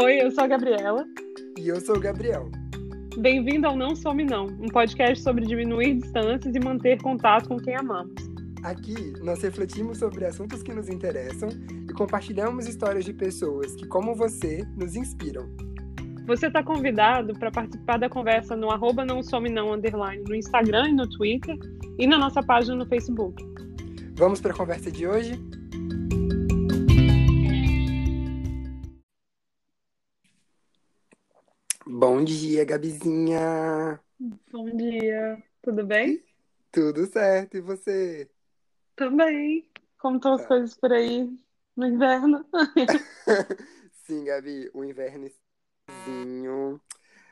Oi, eu sou a Gabriela. E eu sou o Gabriel. Bem-vindo ao Não Some Não, um podcast sobre diminuir distâncias e manter contato com quem amamos. Aqui nós refletimos sobre assuntos que nos interessam e compartilhamos histórias de pessoas que, como você, nos inspiram. Você está convidado para participar da conversa no arroba não some não underline no Instagram e no Twitter e na nossa página no Facebook. Vamos para a conversa de hoje? Bom dia, Gabizinha! Bom dia, tudo bem? Tudo certo, e você? Também. Como estão as coisas por aí no inverno? Sim, Gabi, o invernozinho.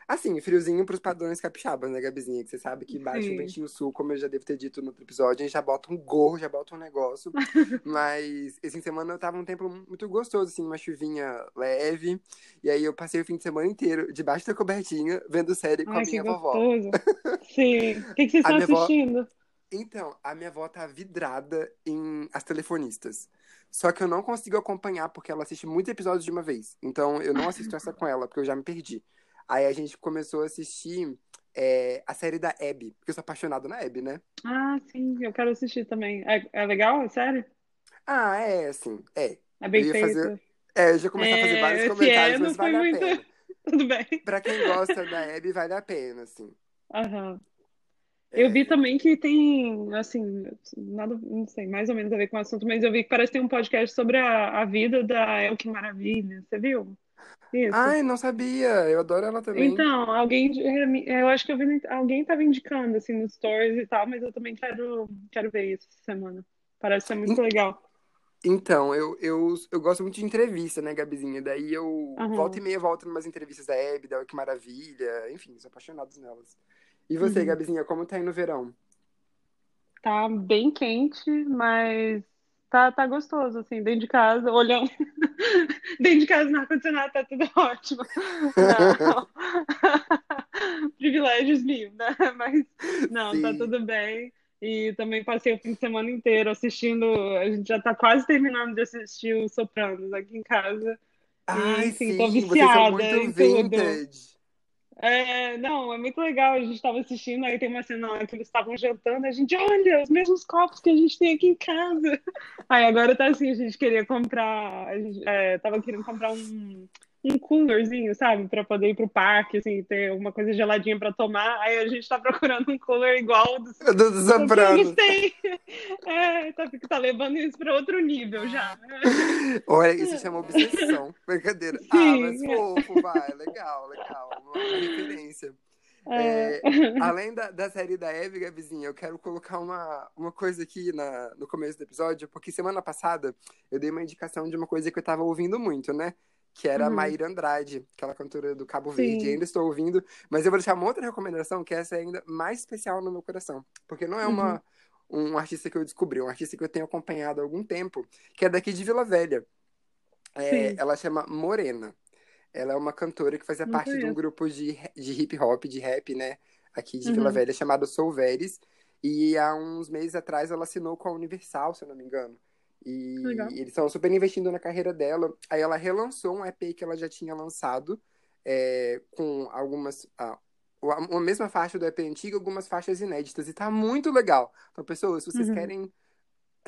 Assim, friozinho pros padrões capixabas, né, Gabizinha? Que você sabe que bate um ventinho sul, como eu já devo ter dito no outro episódio, a gente já bota um gorro, já bota um negócio. Mas esse fim de semana eu tava um tempo muito gostoso, assim, uma chuvinha leve. E aí eu passei o fim de semana inteiro debaixo da cobertinha, vendo série com Ai, a minha vovó. Sim. O que, que vocês A estão assistindo? Então, a minha avó tá vidrada em As Telefonistas. Só que eu não consigo acompanhar porque ela assiste muitos episódios de uma vez. Então eu não assisto essa com ela, porque eu já me perdi. Aí a gente começou a assistir é, a série da Abby, porque eu sou apaixonado na Abby, né? Ah, sim, eu quero assistir também. É, é legal? É sério? Ah, é, assim, é. É bem Eu ia feito. fazer- É, eu já comecei a fazer É, vários esse comentários, mas vale muito- a pena. Tudo bem. Pra quem gosta da Abby, vale a pena, assim. Aham. Eu É, vi também que tem, assim, nada, não sei, mais ou menos a ver com o assunto, mas eu vi que parece que tem um podcast sobre a, a vida da El Que Maravilha. Você viu? Isso. Ai, não sabia. Eu adoro ela também. Então, alguém, eu acho que eu vi, alguém estava indicando, assim, nos stories e tal, mas eu também quero, quero ver isso essa semana. Parece ser muito legal. Então, eu, eu, eu gosto muito de entrevista, né, Gabizinha? Daí eu Aham. volta e meia volto em umas entrevistas da Hebe, da Que Maravilha, enfim, sou apaixonado nelas. E você, Uhum. Gabizinha, como tá aí no verão? Tá bem quente, mas tá, tá gostoso, assim, dentro de casa, olhando. Dentro de casa no ar-condicionado tá tudo ótimo. Privilégios mil, né? Mas não, tá Sim. tudo bem. E também passei o fim de semana inteiro assistindo. A gente já tá quase terminando de assistir o Sopranos aqui em casa. Ai, enfim, tô sim, vocês são viciada muito em tudo. É, não, é muito legal. A gente tava assistindo, aí tem uma cena lá que eles estavam jantando, a gente, olha, os mesmos copos que a gente tem aqui em casa. Aí agora tá assim, a gente queria comprar, a gente, é, tava querendo comprar um, um coolerzinho, sabe, pra poder ir pro parque, assim, ter alguma coisa geladinha pra tomar. Aí a gente tá procurando um cooler igual dos Do, Sopranos. Sopranos tem. É, tá, tá levando isso pra outro nível já. Olha, isso chama obsessão. Brincadeira. Ah, Sim. mas fofo, vai. Legal, legal. Uma, uma referência. É. Além da, da série da Eve, Gabizinha, eu quero colocar uma, uma coisa aqui na, no começo do episódio, porque semana passada eu dei uma indicação de uma coisa que eu tava ouvindo muito, né? Que era a Uhum. Maíra Andrade, aquela cantora do Cabo Sim. Verde. Ainda estou ouvindo, mas eu vou deixar uma outra recomendação, que essa é ainda mais especial no meu coração. Porque não é uma, um artista que eu descobri, é um artista que eu tenho acompanhado há algum tempo, que é daqui de Vila Velha. É, ela chama Morena. Ela é uma cantora que fazia Não parte de um conheço. grupo de, de hip hop, de rap, né? Aqui de Vila Uhum. Velha, chamado Solveres. E há uns meses atrás ela assinou com a Universal, se eu não me engano. E Legal. eles estão super investindo na carreira dela. Aí ela relançou um EP que ela já tinha lançado, é, com algumas. ah, a mesma faixa do EP antigo, algumas faixas inéditas. E tá muito legal. Então, pessoas, se vocês Uhum. querem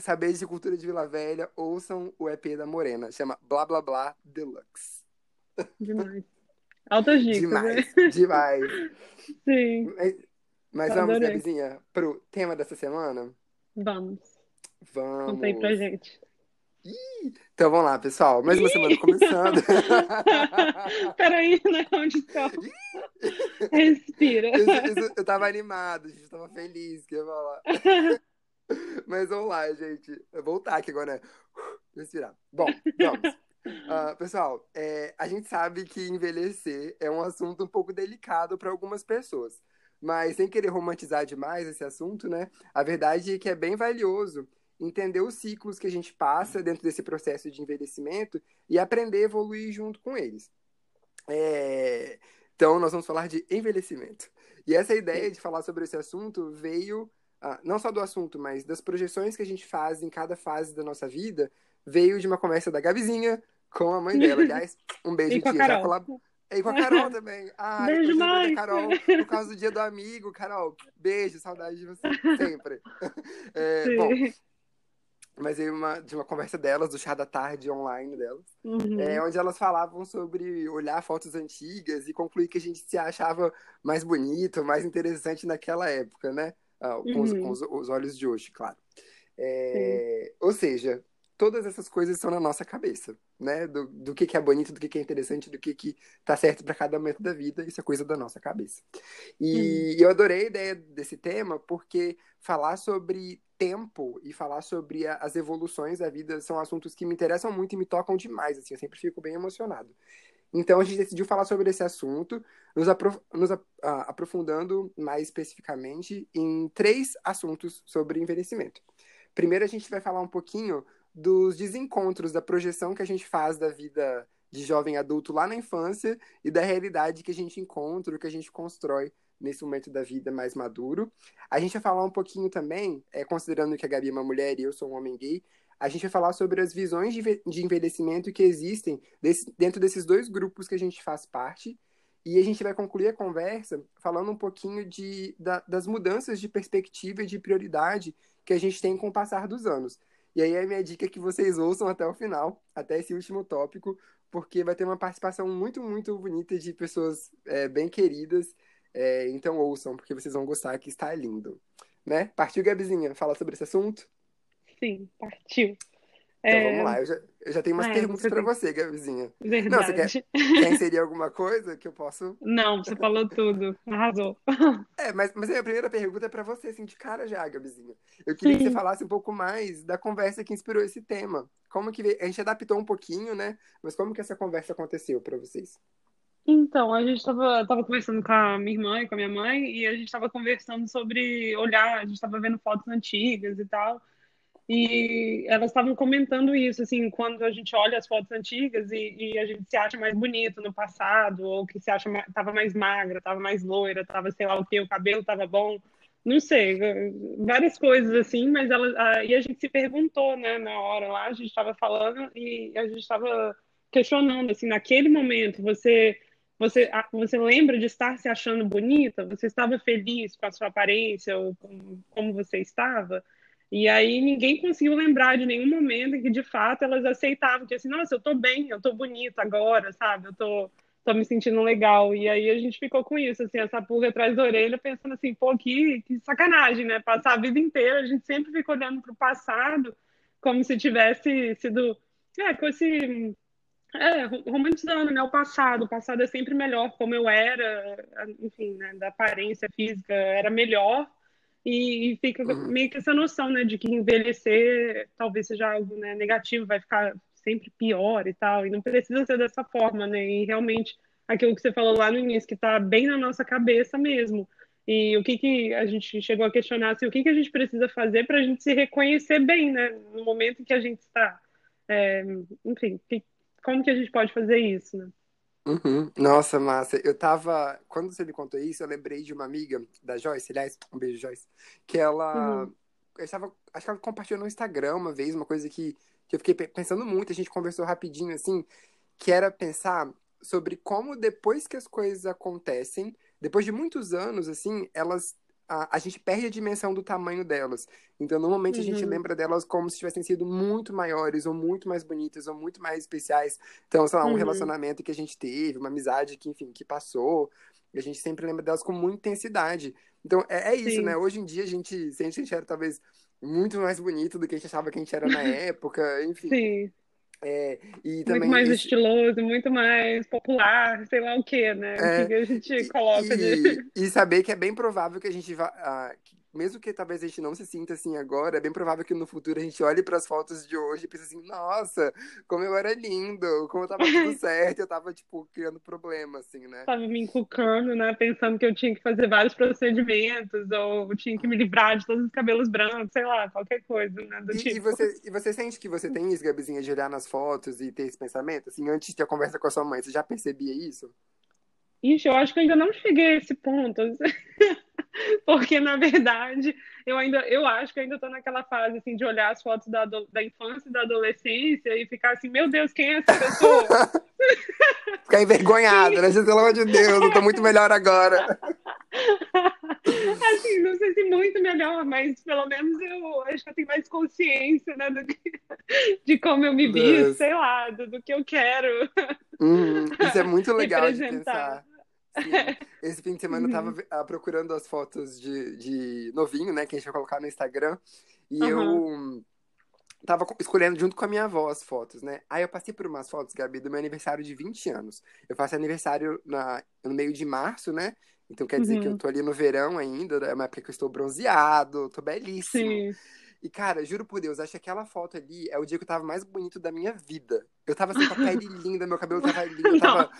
saber de cultura de Vila Velha, ouçam o EP da Morena. Chama Blá Blá Blá Deluxe. Demais. Altas dicas, né? Demais, demais. Sim, Mas, mas vamos. Gabizinha, pro tema dessa semana? vamos. Vamos. Conta aí pra gente. Então vamos lá, pessoal. Mais uma semana começando. Peraí, né? Onde estou? Respira. Isso- isso- eu tava animado, a gente tava feliz que ia falar. Mas vamos lá, gente. Eu vou voltar aqui agora, né? Respirar. Bom, vamos. Ah, pessoal, é, a gente sabe que envelhecer é um assunto um pouco delicado para algumas pessoas. Mas sem querer romantizar demais esse assunto, né? A verdade é que é bem valioso entender os ciclos que a gente passa dentro desse processo de envelhecimento e aprender a evoluir junto com eles. É, Então, nós vamos falar de envelhecimento. E essa ideia de falar sobre esse assunto veio, ah, não só do assunto, mas das projeções que a gente faz em cada fase da nossa vida, veio de uma conversa da Gabizinha Com a mãe dela, aliás. Um beijo, E tia. Já Carol. colab... E com a Carol também. Ah, Beijo, da Carol, por causa do dia do amigo. Carol, beijo, saudade de você. Sempre. É, bom. Mas aí uma, de uma conversa delas, do chá da tarde online delas. Uhum. É, onde elas falavam sobre olhar fotos antigas e concluir que a gente se achava mais bonito, mais interessante naquela época, né? Ah, com, os, Uhum. com os- os olhos de hoje, claro. É, ou seja, todas essas coisas estão na nossa cabeça, né? Do, do que, que é bonito, do que, que é interessante, do que, que tá certo para cada momento da vida, isso é coisa da nossa cabeça. E eu adorei a ideia desse tema porque falar sobre tempo e falar sobre a- as evoluções da vida são assuntos que me interessam muito e me tocam demais, assim, eu sempre fico bem emocionado. Então a gente decidiu falar sobre esse assunto, nos, apro- nos a- a- aprofundando mais especificamente em três assuntos sobre envelhecimento. Primeiro a gente vai falar um pouquinho dos desencontros da projeção que a gente faz da vida de jovem adulto lá na infância e da realidade que a gente encontra, que a gente constrói nesse momento da vida mais maduro. A gente vai falar um pouquinho também, é, considerando que a Gabi é uma mulher e eu sou um homem gay, a gente vai falar sobre as visões de de envelhecimento que existem desse- dentro desses dois grupos que a gente faz parte. E a gente vai concluir a conversa falando um pouquinho de, da- das mudanças de perspectiva e de prioridade que a gente tem com o passar dos anos. E aí a minha dica é que vocês ouçam até o final, até esse último tópico, porque vai ter uma participação muito, muito bonita de pessoas é, bem queridas. É, então ouçam, porque vocês vão gostar, que está lindo. Né? Partiu, Gabizinha, falar sobre esse assunto? Sim, partiu. Então É, vamos lá, eu já, eu já tenho umas Ah, é, perguntas para você, Gabizinha. Verdade. você Quer inserir alguma coisa que eu posso. Não, você falou tudo. Arrasou. É, mas, mas a primeira pergunta é para você, assim, de cara já, Gabizinha. Eu queria que Sim. você falasse um pouco mais da conversa que inspirou esse tema. Como que a gente adaptou um pouquinho, né? Mas como que essa conversa aconteceu para vocês? Então, a gente tava, tava conversando com a minha irmã e com a minha mãe, e a gente tava conversando sobre olhar, a gente tava vendo fotos antigas e tal, e elas estavam comentando isso, assim, quando a gente olha as fotos antigas e, e a gente se acha mais bonito no passado, ou que se acha, tava mais magra, tava mais loira, tava sei lá o que, o cabelo tava bom, não sei, várias coisas assim, mas ela, e a gente se perguntou, né, na hora lá, a gente tava falando e a gente tava questionando, assim, naquele momento, você você, você lembra de estar se achando bonita? Você estava feliz com a sua aparência ou com, como você estava? E aí ninguém conseguiu lembrar de nenhum momento em que de fato elas aceitavam que assim, nossa, eu tô bem, eu tô bonita agora, sabe? Eu tô, tô me sentindo legal. E aí a gente ficou com isso, assim, essa pulga atrás da orelha, pensando assim, pô, que, que sacanagem, né? Passar a vida inteira, a gente sempre fica olhando para o passado como se tivesse sido, é, com esse é, ro- romantizando, né, o passado. O passado é sempre melhor, como eu era, enfim, né, da aparência física era melhor. E, e fica Uhum. meio que essa noção, né, de que envelhecer talvez seja algo, né, negativo, vai ficar sempre pior e tal. E não precisa ser dessa forma, né? E realmente aquilo que você falou lá no início, que está bem na nossa cabeça mesmo. E o que que a gente chegou a questionar, assim, o que que a gente precisa fazer para a gente se reconhecer bem, né, no momento em que a gente está. É, enfim, que- como que a gente pode fazer isso, né? Uhum. Nossa, massa. Eu tava. Quando você me contou isso, eu lembrei de uma amiga da Joyce, aliás, um beijo, Joyce, que ela. Uhum. Eu estava. Acho que ela compartilhou no Instagram uma vez, uma coisa que, que eu fiquei pe- pensando muito, a gente conversou rapidinho, assim, que era pensar sobre como depois que as coisas acontecem, depois de muitos anos, assim, elas. A, a gente perde a dimensão do tamanho delas. Então, normalmente, a gente Uhum. lembra delas como se tivessem sido muito maiores, ou muito mais bonitas, ou muito mais especiais. Então, sei lá, um Uhum. relacionamento que a gente teve, uma amizade que, enfim, que passou. A gente sempre lembra delas com muita intensidade. Então, é, é isso, Sim. né? Hoje em dia, a gente sente que a gente era talvez muito mais bonito do que a gente achava que a gente era na época, enfim. Sim, É, e muito também mais estiloso, muito mais popular, sei lá o quê, né? O É, que que a gente E, coloca de. e, e saber que é bem provável que a gente vá. Mesmo que talvez a gente não se sinta assim agora, é bem provável que no futuro a gente olhe para as fotos de hoje e pense assim: nossa, como eu era lindo, como eu tava tudo certo, eu tava, tipo, criando problema, assim, né? Tava me encucando, né? Pensando que eu tinha que fazer vários procedimentos, ou tinha que me livrar de todos os cabelos brancos, sei lá, qualquer coisa, né? Do E, e tipo. você, e você sente que você tem isso, Gabizinha, de olhar nas fotos e ter esse pensamento? Assim, antes de ter a conversa com a sua mãe, você já percebia isso? Ixi, eu acho que eu ainda não cheguei a esse ponto. Porque, na verdade, eu ainda, eu acho que ainda estou naquela fase assim de olhar as fotos da, da infância e da adolescência e ficar assim, meu Deus, quem é essa pessoa? Ficar envergonhado, né? Pelo amor de Deus, eu tô muito melhor agora. Assim, não sei se muito melhor, mas pelo menos eu acho que eu tenho mais consciência, né, do que, de como eu me vi, sei lá, do, do, que eu quero. Hum, isso é muito legal de pensar. Esse fim de semana eu tava uh, procurando as fotos de, de novinho, né, que a gente vai colocar no Instagram, e uhum. eu tava escolhendo junto com a minha avó as fotos, né? Aí eu passei por umas fotos, Gabi, do meu aniversário de 20 anos. Eu faço aniversário na, no meio de março, né? Então quer dizer uhum. que eu uhum. tô ali no verão ainda, é uma época que eu estou bronzeado, tô belíssimo. Sim. E, cara, juro por Deus, acho que aquela foto ali é o dia que eu tava mais bonito da minha vida. Eu tava assim, com a pele linda, meu cabelo tava lindo, eu tava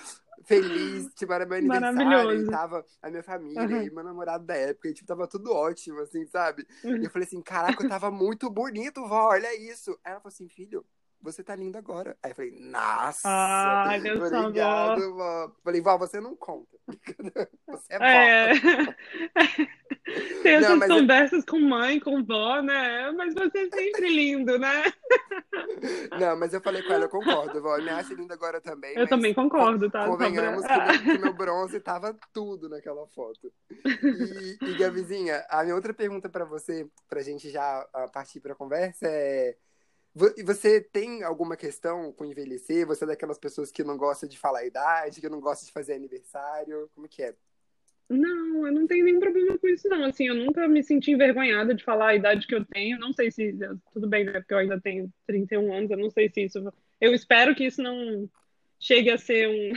feliz, tipo, era meu aniversário, e tava a minha família uhum. e meu namorado da época, e, tipo, tava tudo ótimo, assim, sabe? Uhum. E eu falei assim, caraca, eu tava muito bonito, vó, olha isso. Aí ela falou assim, filho, você tá lindo agora. Aí eu falei, nossa! Ai, Deus obrigado, vó. Falei, vó, você não conta. Você é vó. É. Tem essas não, conversas eu... com mãe, com vó, né? Mas você é sempre lindo, né? Não, mas eu falei com ela, eu concordo, vó. Me acha linda agora também. Eu também concordo, tá? Convenhamos que meu, que meu, bronze tava tudo naquela foto. E, e Gavizinha, a minha outra pergunta para você, pra gente já ah, partir pra conversa é você tem alguma questão com envelhecer? Você é daquelas pessoas que não gosta de falar a idade, que não gosta de fazer aniversário? Como que é? Não, eu não tenho nenhum problema com isso, não. Assim, eu nunca me senti envergonhada de falar a idade que eu tenho. Não sei se. Tudo bem, né? Porque eu ainda tenho 31 anos, eu não sei se isso. Eu espero que isso não chegue a ser um,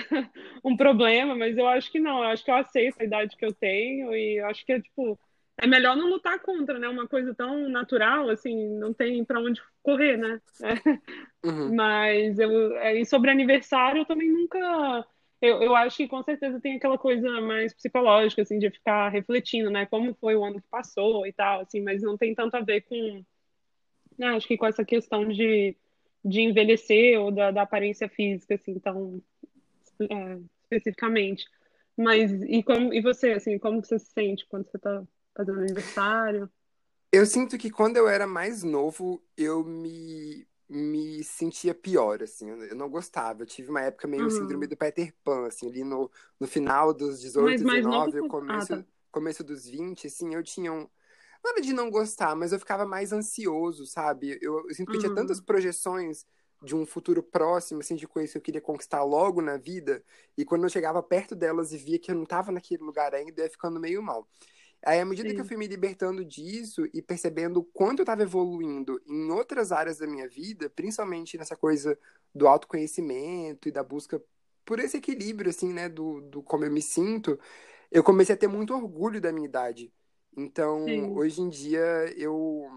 um problema, mas eu acho que não. Eu acho que eu aceito a idade que eu tenho e acho que é, tipo é melhor não lutar contra, né? Uma coisa tão natural, assim, não tem para onde correr, né? É. Uhum. Mas eu, é, e sobre aniversário, eu também nunca. Eu, eu acho que com certeza tem aquela coisa mais psicológica, assim, de ficar refletindo, né? Como foi o ano que passou e tal, assim, mas não tem tanto a ver com. Né, acho que com essa questão de, de envelhecer ou da, da aparência física, assim, tão é, especificamente. Mas e como e você, assim, como você se sente quando você tá fazendo aniversário? Eu sinto que quando eu era mais novo, eu me, me sentia pior, assim. Eu não gostava. Eu tive uma época meio uhum. síndrome do Peter Pan, assim, ali no, no final dos 18, Mas 19, novo... começo, ah, tá. começo dos 20, assim, eu tinha um. Nada de não gostar, mas eu ficava mais ansioso, sabe? Eu, eu sinto que uhum. tinha tantas projeções de um futuro próximo, assim, de coisas que eu queria conquistar logo na vida, e quando eu chegava perto delas e via que eu não estava naquele lugar ainda, eu ia ficando meio mal. Aí, à medida Sim. que eu fui me libertando disso e percebendo o quanto eu estava evoluindo em outras áreas da minha vida, principalmente nessa coisa do autoconhecimento e da busca por esse equilíbrio, assim, né, do, do como eu me sinto, eu comecei a ter muito orgulho da minha idade. Então, Sim. hoje em dia, eu,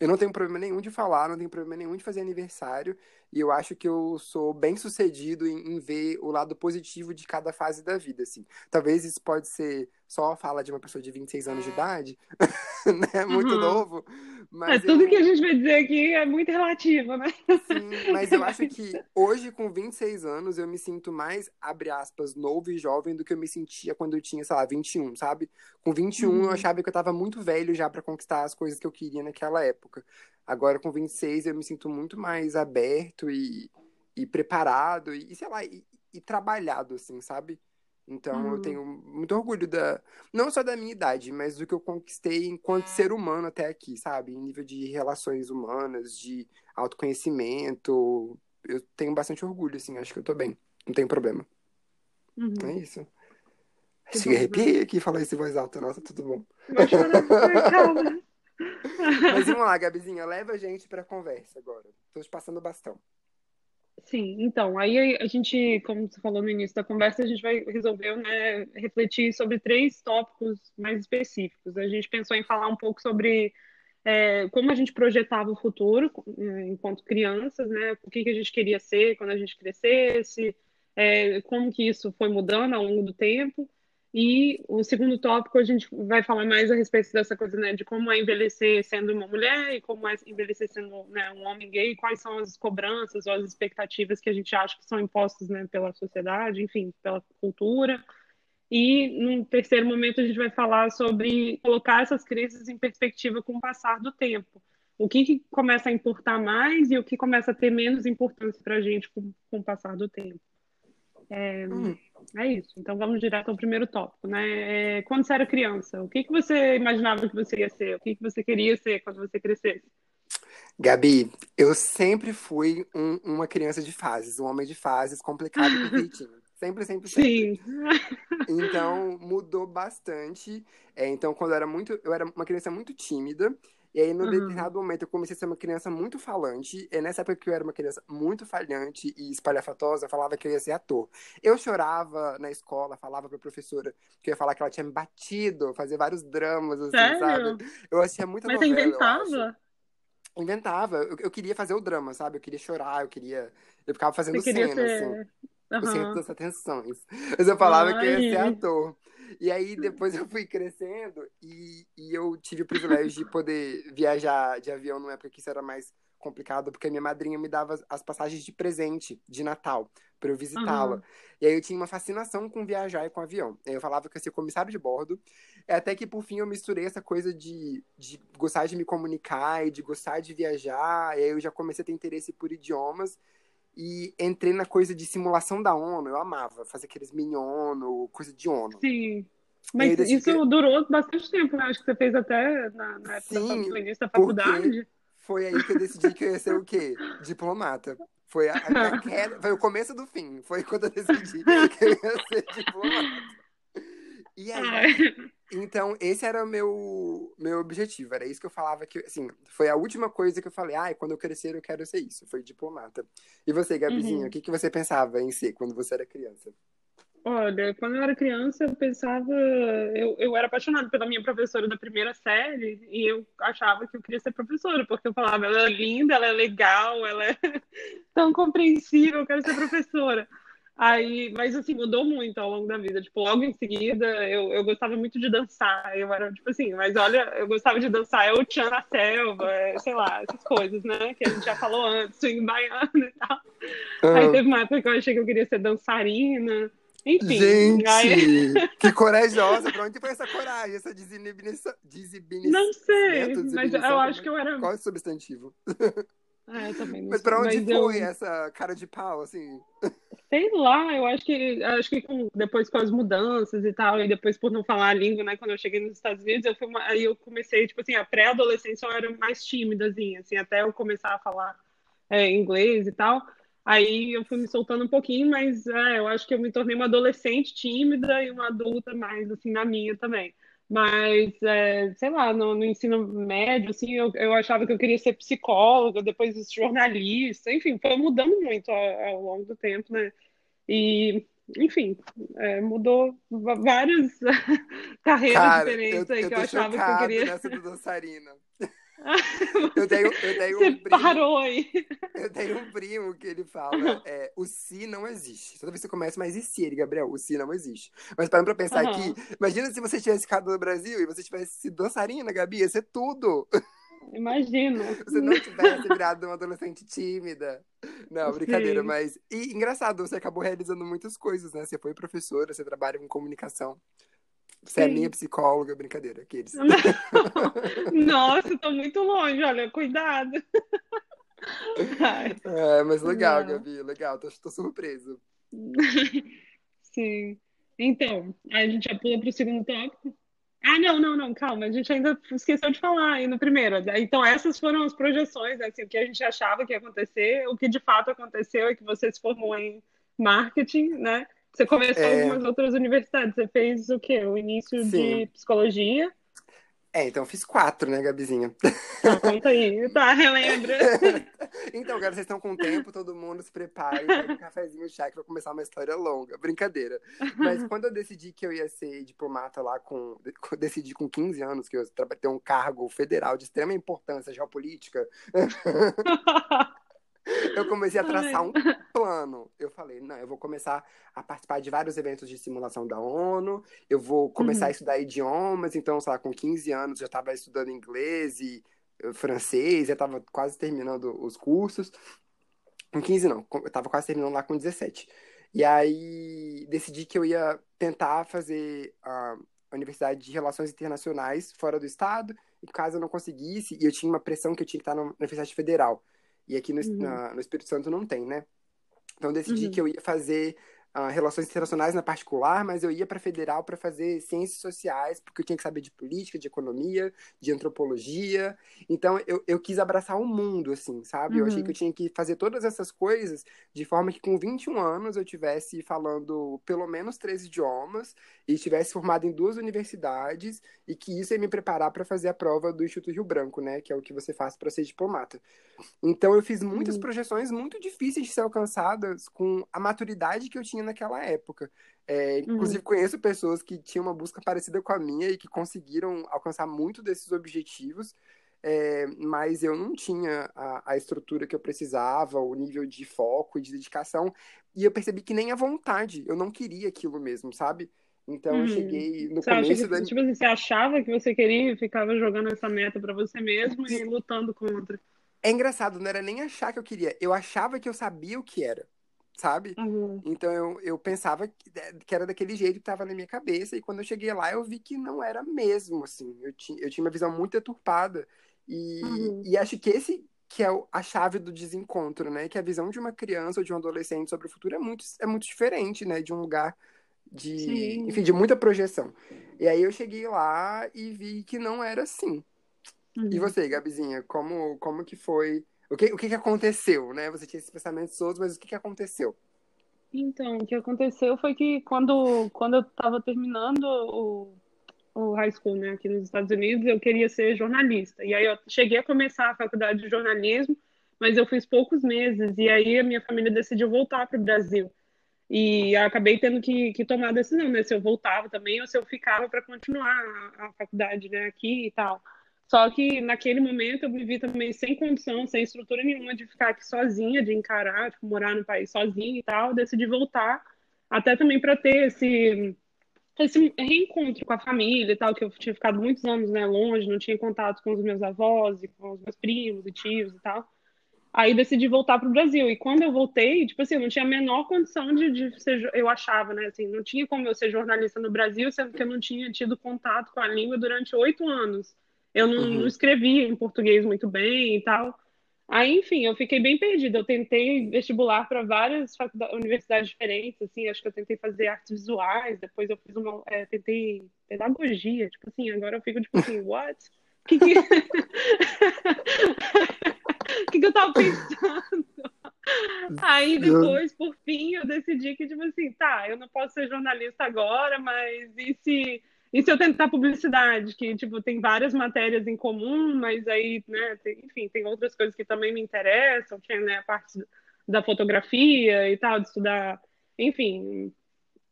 eu não tenho problema nenhum de falar, não tenho problema nenhum de fazer aniversário. E eu acho que eu sou bem sucedido em, em, ver o lado positivo de cada fase da vida, assim. Talvez isso pode ser só fala de uma pessoa de 26 anos de idade, né? Muito uhum. novo. Mas é, tudo eu... que a gente vai dizer aqui é muito relativo, né? Sim, mas eu acho que hoje, com 26 anos, eu me sinto mais, abre aspas, novo e jovem do que eu me sentia quando eu tinha, sei lá, 21, sabe? Com 21, uhum. eu achava que eu tava muito velho já para conquistar as coisas que eu queria naquela época. Agora, com 26, eu me sinto muito mais aberto e, e preparado e, sei lá, e, e trabalhado, assim, sabe? Então uhum. eu tenho muito orgulho da. Não só da minha idade, mas do que eu conquistei enquanto ser humano até aqui, sabe? Em nível de relações humanas, de autoconhecimento. Eu tenho bastante orgulho, assim, acho que eu tô bem. Não tem problema. Uhum. É isso. Se arrepia aqui falar isso em voz alta, nossa, tudo bom. Mas vamos lá, Gabizinha, leva a gente pra conversa agora. Tô te passando o bastão. Sim, então, aí a gente, como você falou no início da conversa, a gente vai resolver, né, refletir sobre três tópicos mais específicos. A gente pensou em falar um pouco sobre é, como a gente projetava o futuro é, enquanto crianças, né, o que, que a gente queria ser quando a gente crescesse, é, como que isso foi mudando ao longo do tempo, e o segundo tópico, a gente vai falar mais a respeito dessa coisa, né, de como é envelhecer sendo uma mulher e como é envelhecer sendo né, um homem gay, quais são as cobranças ou as expectativas que a gente acha que são impostas né, pela sociedade, enfim, pela cultura. E no terceiro momento a gente vai falar sobre colocar essas crenças em perspectiva com o passar do tempo. O que, que começa a importar mais e o que começa a ter menos importância para a gente com, com, o passar do tempo. É, hum. É, isso. Então vamos direto ao primeiro tópico, né? É, quando você era criança, o que, que você imaginava que você ia ser? O que, que você queria ser quando você crescesse? Gabi, eu sempre fui um, uma criança de fases, um homem de fases, complicado e perfeitinho. Sempre, sempre, sempre. Sim. Então, mudou bastante. É, então, quando eu era muito. Eu era uma criança muito tímida. E aí, no uhum. determinado momento, eu comecei a ser uma criança muito falante. E nessa época que eu era uma criança muito falhante e espalhafatosa, eu falava que eu ia ser ator. Eu chorava na escola, falava pra professora que eu ia falar que ela tinha me batido, fazer vários dramas, assim, Sério? sabe? Eu achei muita Mas novela, você inventava? inventava. Eu, eu, queria fazer o drama, sabe? Eu queria chorar, eu queria. Eu ficava fazendo cena, ser... assim. Uhum. O centro das atenções. Mas eu falava Ai. que eu ia ser ator. E aí depois eu fui crescendo e, e eu tive o privilégio de poder viajar de avião numa época que isso era mais complicado, porque a minha madrinha me dava as passagens de presente de Natal para eu visitá-la. Uhum. E aí eu tinha uma fascinação com viajar e com avião. Eu falava que eu ia ser comissário de bordo, até que por fim eu misturei essa coisa de, de gostar de me comunicar e de gostar de viajar, e aí eu já comecei a ter interesse por idiomas e entrei na coisa de simulação da ONU. Eu amava fazer aqueles mini ONU, coisa de ONU. Sim. Mas isso que... durou bastante tempo, né? Acho que você fez até na, na época Sim, do início da faculdade. Foi aí que eu decidi que eu ia ser o quê? Diplomata. Foi, a, a queda, foi o começo do fim. Foi quando eu decidi que eu ia ser diplomata. E aí, então, esse era o meu, meu objetivo. Era isso que eu falava que, assim, foi a última coisa que eu falei. Ah, quando eu crescer eu quero ser isso. Foi diplomata. E você, Gabizinha, uhum. o que, que você pensava em ser quando você era criança? Olha, quando eu era criança, eu pensava. Eu, eu era apaixonada pela minha professora da primeira série e eu achava que eu queria ser professora, porque eu falava, ela é linda, ela é legal, ela é tão compreensível, eu quero ser professora. Aí, mas assim, mudou muito ao longo da vida. Tipo, logo em seguida, eu, eu gostava muito de dançar. Eu era, tipo assim, mas olha, eu gostava de dançar, é o Tchan na selva, é, sei lá, essas coisas, né? Que a gente já falou antes, swing baiano e tal. Uhum. Aí teve uma época que eu achei que eu queria ser dançarina. Enfim. Gente, aí... que corajosa. Pra onde foi essa coragem, essa desinibição? Não sei, mas eu acho que eu era. Qual é o substantivo? Ah, eu também não Mas pra onde Mas foi eu... essa cara de pau, assim? Sei lá, eu acho que acho que depois com as mudanças e tal, e depois por não falar a língua, né, quando eu cheguei nos Estados Unidos, eu fui uma, aí eu comecei, tipo assim, a pré-adolescência eu era mais tímidazinha, assim, até eu começar a falar é, inglês e tal. Aí eu fui me soltando um pouquinho, mas é, eu acho que eu me tornei uma adolescente tímida e uma adulta mais, assim, na minha também. Mas, é, sei lá, no, no, ensino médio, assim, eu, eu achava que eu queria ser psicóloga, depois jornalista, enfim, foi mudando muito ao, ao longo do tempo, né? E, enfim, é, mudou várias carreiras Cara, diferentes eu, aí eu que eu achava que eu queria. Nessa do dançarina. Eu tenho, eu tenho Você um primo. Parou aí. Eu tenho um primo que ele fala: é, o si não existe. Toda vez que você começa, mas e se ele, Gabriel? O si não existe. Mas parando pra pensar uhum. aqui, imagina se você tivesse ficado no Brasil e você tivesse sido dançarina, Gabi, ia ser tudo. Imagina. Você não tivesse virado uma adolescente tímida. Não, brincadeira, Sim. mas. E engraçado, você acabou realizando muitas coisas, né? Você foi professora, você trabalha com comunicação. Você Sim. é minha psicóloga, brincadeira, aqueles. Nossa, tô muito longe, olha, cuidado. É, mas legal, Não. Gabi, legal, tô, tô surpreso. Sim. Então, a gente já pula pro segundo tópico. Ah, não, não, não, calma, a gente ainda esqueceu de falar aí no primeiro. Então, essas foram as projeções, assim, o que a gente achava que ia acontecer, o que de fato aconteceu é que você se formou em marketing, né? Você começou é... algumas outras universidades. Você fez o quê? O início Sim. de psicologia. É, então eu fiz quatro, né, Gabizinha? Tá, conta aí. Tá, relembra. então, agora vocês estão com tempo, todo mundo se prepare, pega um cafezinho, chá, que vai começar uma história longa. Brincadeira. Mas quando eu decidi que eu ia ser diplomata lá com... Decidi com 15 anos que eu ia ter um cargo federal de extrema importância geopolítica eu comecei a traçar um plano. Eu falei, não, eu vou começar a participar de vários eventos de simulação da ONU, eu vou começar uhum. a estudar idiomas, então, sei lá, com 15 anos já estava estudando inglês e eh, francês, já estava quase terminando os cursos. Com 15 não, eu estava quase terminando lá com 17. E aí decidi que eu ia tentar fazer a Universidade de Relações Internacionais fora do estado, e caso eu não conseguisse, e eu tinha uma pressão que eu tinha que estar na Universidade Federal. E aqui no, uhum. na, no Espírito Santo não tem, né? Então decidi uhum. que eu ia fazer uh, relações internacionais na particular, mas eu ia para federal para fazer ciências sociais, porque eu tinha que saber de política, de economia, de antropologia. Então eu, eu quis abraçar o mundo, assim, sabe? Uhum. Eu achei que eu tinha que fazer todas essas coisas de forma que com 21 anos eu tivesse falando pelo menos três idiomas e tivesse formado em duas universidades e que isso ia me preparar para fazer a prova do Instituto Rio Branco, né? Que é o que você faz para ser diplomata. Então eu fiz muitas uhum. projeções muito difíceis de ser alcançadas com a maturidade que eu tinha naquela época. É, inclusive, uhum. conheço pessoas que tinham uma busca parecida com a minha e que conseguiram alcançar muito desses objetivos, é, mas eu não tinha a, a, estrutura que eu precisava, o nível de foco e de dedicação, e eu percebi que nem a vontade, eu não queria aquilo mesmo, sabe? Então, eu cheguei no você começo que, da... Tipo assim, você achava que você queria e ficava jogando essa meta para você mesmo e lutando contra. É engraçado, não era nem achar que eu queria, eu achava que eu sabia o que era sabe? Uhum. Então eu, eu pensava que era daquele jeito que estava na minha cabeça, e quando eu cheguei lá eu vi que não era mesmo, assim. Eu, tinha, eu tinha uma visão muito deturpada, e, uhum. e acho que esse que é a chave do desencontro, né? Que a visão de uma criança ou de um adolescente sobre o futuro é muito, é muito diferente, né? De um lugar de, Sim. enfim, de muita projeção. E aí eu cheguei lá e vi que não era assim. Uhum. E você, Gabizinha, como, como que foi o que, o que, que aconteceu, né? Você tinha esses pensamentos todos, mas o que, que aconteceu? Então, o que aconteceu foi que quando, quando eu estava terminando o, o high school, né, aqui nos Estados Unidos, eu queria ser jornalista. E aí eu cheguei a começar a faculdade de jornalismo, mas eu fiz poucos meses. E aí a minha família decidiu voltar para o Brasil. E acabei tendo que, que tomar a decisão, né, se eu voltava também ou se eu ficava para continuar a, faculdade, né, aqui e tal. Só que naquele momento eu me vi também sem condição, sem estrutura nenhuma de ficar aqui sozinha, de encarar, tipo, morar no país sozinha e tal. Decidi voltar, até também para ter esse, esse reencontro com a família e tal, que eu tinha ficado muitos anos né, longe, não tinha contato com os meus avós e com os meus primos e tios e tal. Aí decidi voltar para o Brasil. E quando eu voltei, tipo assim, eu não tinha a menor condição de, de ser, eu achava, né? Assim, não tinha como eu ser jornalista no Brasil, sendo que eu não tinha tido contato com a língua durante oito anos. Eu não, uhum. não escrevia em português muito bem e tal. Aí, enfim, eu fiquei bem perdida. Eu tentei vestibular para várias universidades diferentes, assim, acho que eu tentei fazer artes visuais, depois eu fiz uma, é, tentei pedagogia, tipo assim, agora eu fico tipo assim, what? O que que... que, que eu tava pensando? Aí depois, por fim, eu decidi que, tipo assim, tá, eu não posso ser jornalista agora, mas e se e se eu tentar publicidade, que, tipo, tem várias matérias em comum, mas aí, né, tem, enfim, tem outras coisas que também me interessam, que é, né, a parte da fotografia e tal, de estudar, enfim,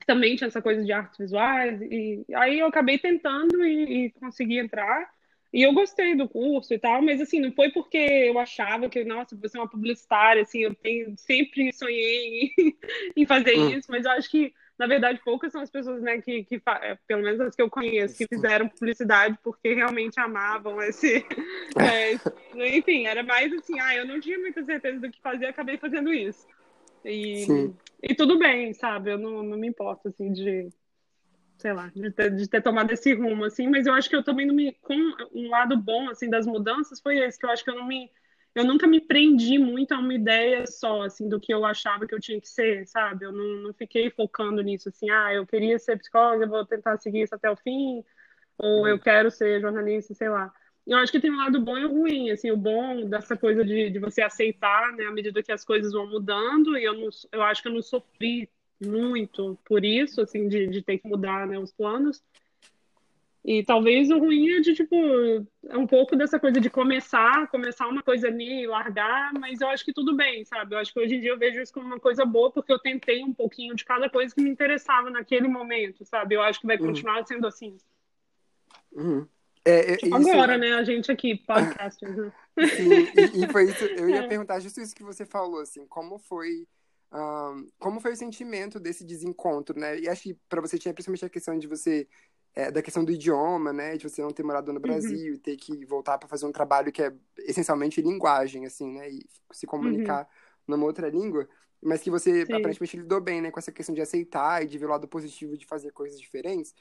também tinha essa coisa de artes visuais, e aí eu acabei tentando e, e consegui entrar, e eu gostei do curso e tal, mas assim, não foi porque eu achava que, nossa, vou ser uma publicitária, assim, eu tenho, sempre sonhei em, em fazer hum. isso, mas eu acho que na verdade, poucas são as pessoas, né, que, que é, pelo menos as que eu conheço, que fizeram publicidade porque realmente amavam esse. É, enfim, era mais assim, ah, eu não tinha muita certeza do que fazer, acabei fazendo isso. E, e tudo bem, sabe? Eu não, não me importo, assim, de. Sei lá, de ter, de ter tomado esse rumo, assim, mas eu acho que eu também não me. Com um lado bom, assim, das mudanças foi esse, que eu acho que eu não me eu nunca me prendi muito a uma ideia só, assim, do que eu achava que eu tinha que ser, sabe? Eu não, não fiquei focando nisso, assim, ah, eu queria ser psicóloga, vou tentar seguir isso até o fim, ou eu quero ser jornalista, sei lá. Eu acho que tem um lado bom e ruim, assim, o bom dessa coisa de, de você aceitar, né, à medida que as coisas vão mudando, e eu, não, eu acho que eu não sofri muito por isso, assim, de, de ter que mudar, né, os planos, e talvez o ruim é de, tipo, é um pouco dessa coisa de começar, começar uma coisa ali e largar, mas eu acho que tudo bem, sabe? Eu acho que hoje em dia eu vejo isso como uma coisa boa, porque eu tentei um pouquinho de cada coisa que me interessava naquele momento, sabe? Eu acho que vai uhum. continuar uhum. sendo assim. Uhum. É, é, tipo isso... Agora, né? A gente aqui, podcasters, né? Sim, e, e, foi isso, eu ia é. perguntar justo isso que você falou, assim, como foi... Um, como foi o sentimento desse desencontro, né? E acho que para você tinha principalmente a questão de você é, da questão do idioma, né? De você não ter morado no uhum. Brasil uhum. e ter que voltar para fazer um trabalho que é essencialmente linguagem, assim, né? E se comunicar uhum. numa outra língua, mas que você Sim. aparentemente lidou bem, né, com essa questão de aceitar e de ver o lado positivo de fazer coisas diferentes.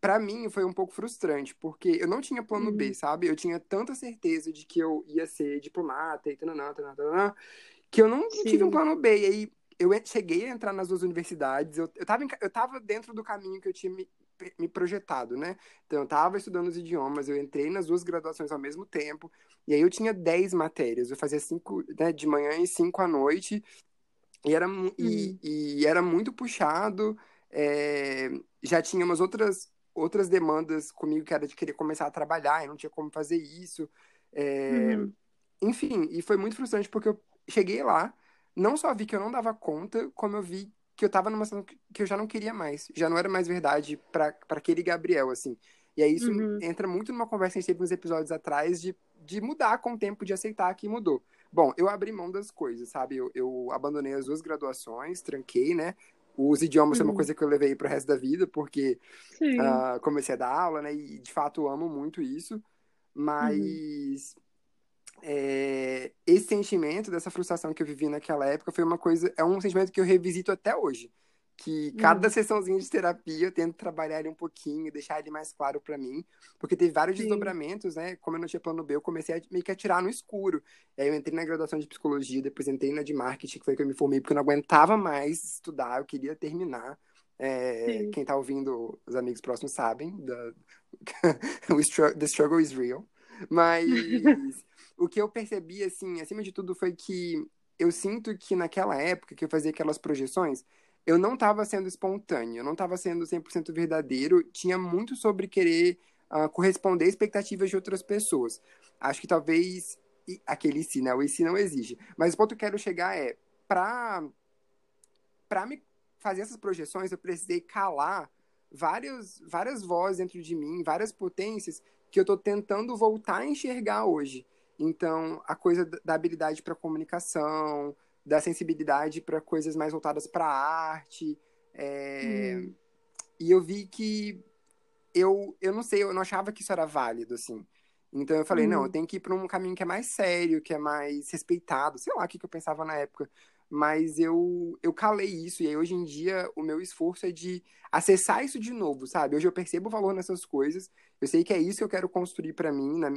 Pra mim foi um pouco frustrante, porque eu não tinha plano B, Uhum. sabe? Eu tinha tanta certeza de que eu ia ser diplomata e tananã, tananã, tananã, que eu não não tive um Sim. plano B. E aí eu cheguei a entrar nas duas universidades, eu, eu, tava, em eu tava dentro do caminho que eu tinha me, me projetado, né? Então eu tava estudando os idiomas, eu entrei nas duas graduações ao mesmo tempo, e aí eu tinha 10 matérias, eu fazia cinco, né, de manhã e cinco à noite, e era, e, Uhum. e era muito puxado, é, já tinha umas outras, outras demandas comigo, que era de querer começar a trabalhar, e não tinha como fazer isso, é, Uhum. enfim, e foi muito frustrante porque eu cheguei lá, não só vi que eu não dava conta, como eu vi que eu tava numa situação que eu já não queria mais. Já não era mais verdade pra aquele Gabriel, assim. E aí isso Uhum. entra muito numa conversa que a gente teve uns episódios atrás de, de mudar com o tempo, de aceitar que mudou. Bom, eu abri mão das coisas, sabe? Eu, eu abandonei as duas graduações, tranquei, né? Os idiomas é uma Uhum. coisa que eu levei pro resto da vida, porque ah, comecei a dar aula, né? E de fato amo muito isso. Mas é, esse sentimento dessa frustração que eu vivi naquela época foi uma coisa, é um sentimento que eu revisito até hoje. Que cada Uhum. sessãozinha de terapia eu tento trabalhar ele um pouquinho, deixar ele mais claro pra mim, porque teve vários Sim. desdobramentos, né? Como eu não tinha plano B, eu comecei a meio que atirar no escuro. E aí eu entrei na graduação de psicologia, depois entrei na de marketing, que foi que eu me formei, porque eu não aguentava mais estudar, eu queria terminar. É, quem tá ouvindo, os amigos próximos sabem, stru- the struggle is real. Mas o que eu percebi, assim, acima de tudo, foi que eu sinto que naquela época que eu fazia aquelas projeções, eu não estava sendo espontâneo, eu não estava sendo 100% verdadeiro, tinha muito sobre querer ah, corresponder expectativas de outras pessoas. Acho que talvez e- aquele si, né? O e si não exige. Mas o ponto que eu quero chegar é, para para me fazer essas projeções, eu precisei calar várias, várias vozes dentro de mim, várias potências que eu estou tentando voltar a enxergar hoje. Então, a coisa da- da habilidade para comunicação, da sensibilidade para coisas mais voltadas para arte. é, Uhum. E eu vi que eu, eu não sei, eu não achava que isso era válido, assim. Então eu falei, não, Uhum. eu tenho que ir para um caminho que é mais sério, que é mais respeitado, sei lá o que, que eu pensava na época. Mas eu, eu calei isso, e aí hoje em dia o meu esforço é de acessar isso de novo, sabe? Hoje eu percebo o valor nessas coisas, eu sei que é isso que eu quero construir para mim, na,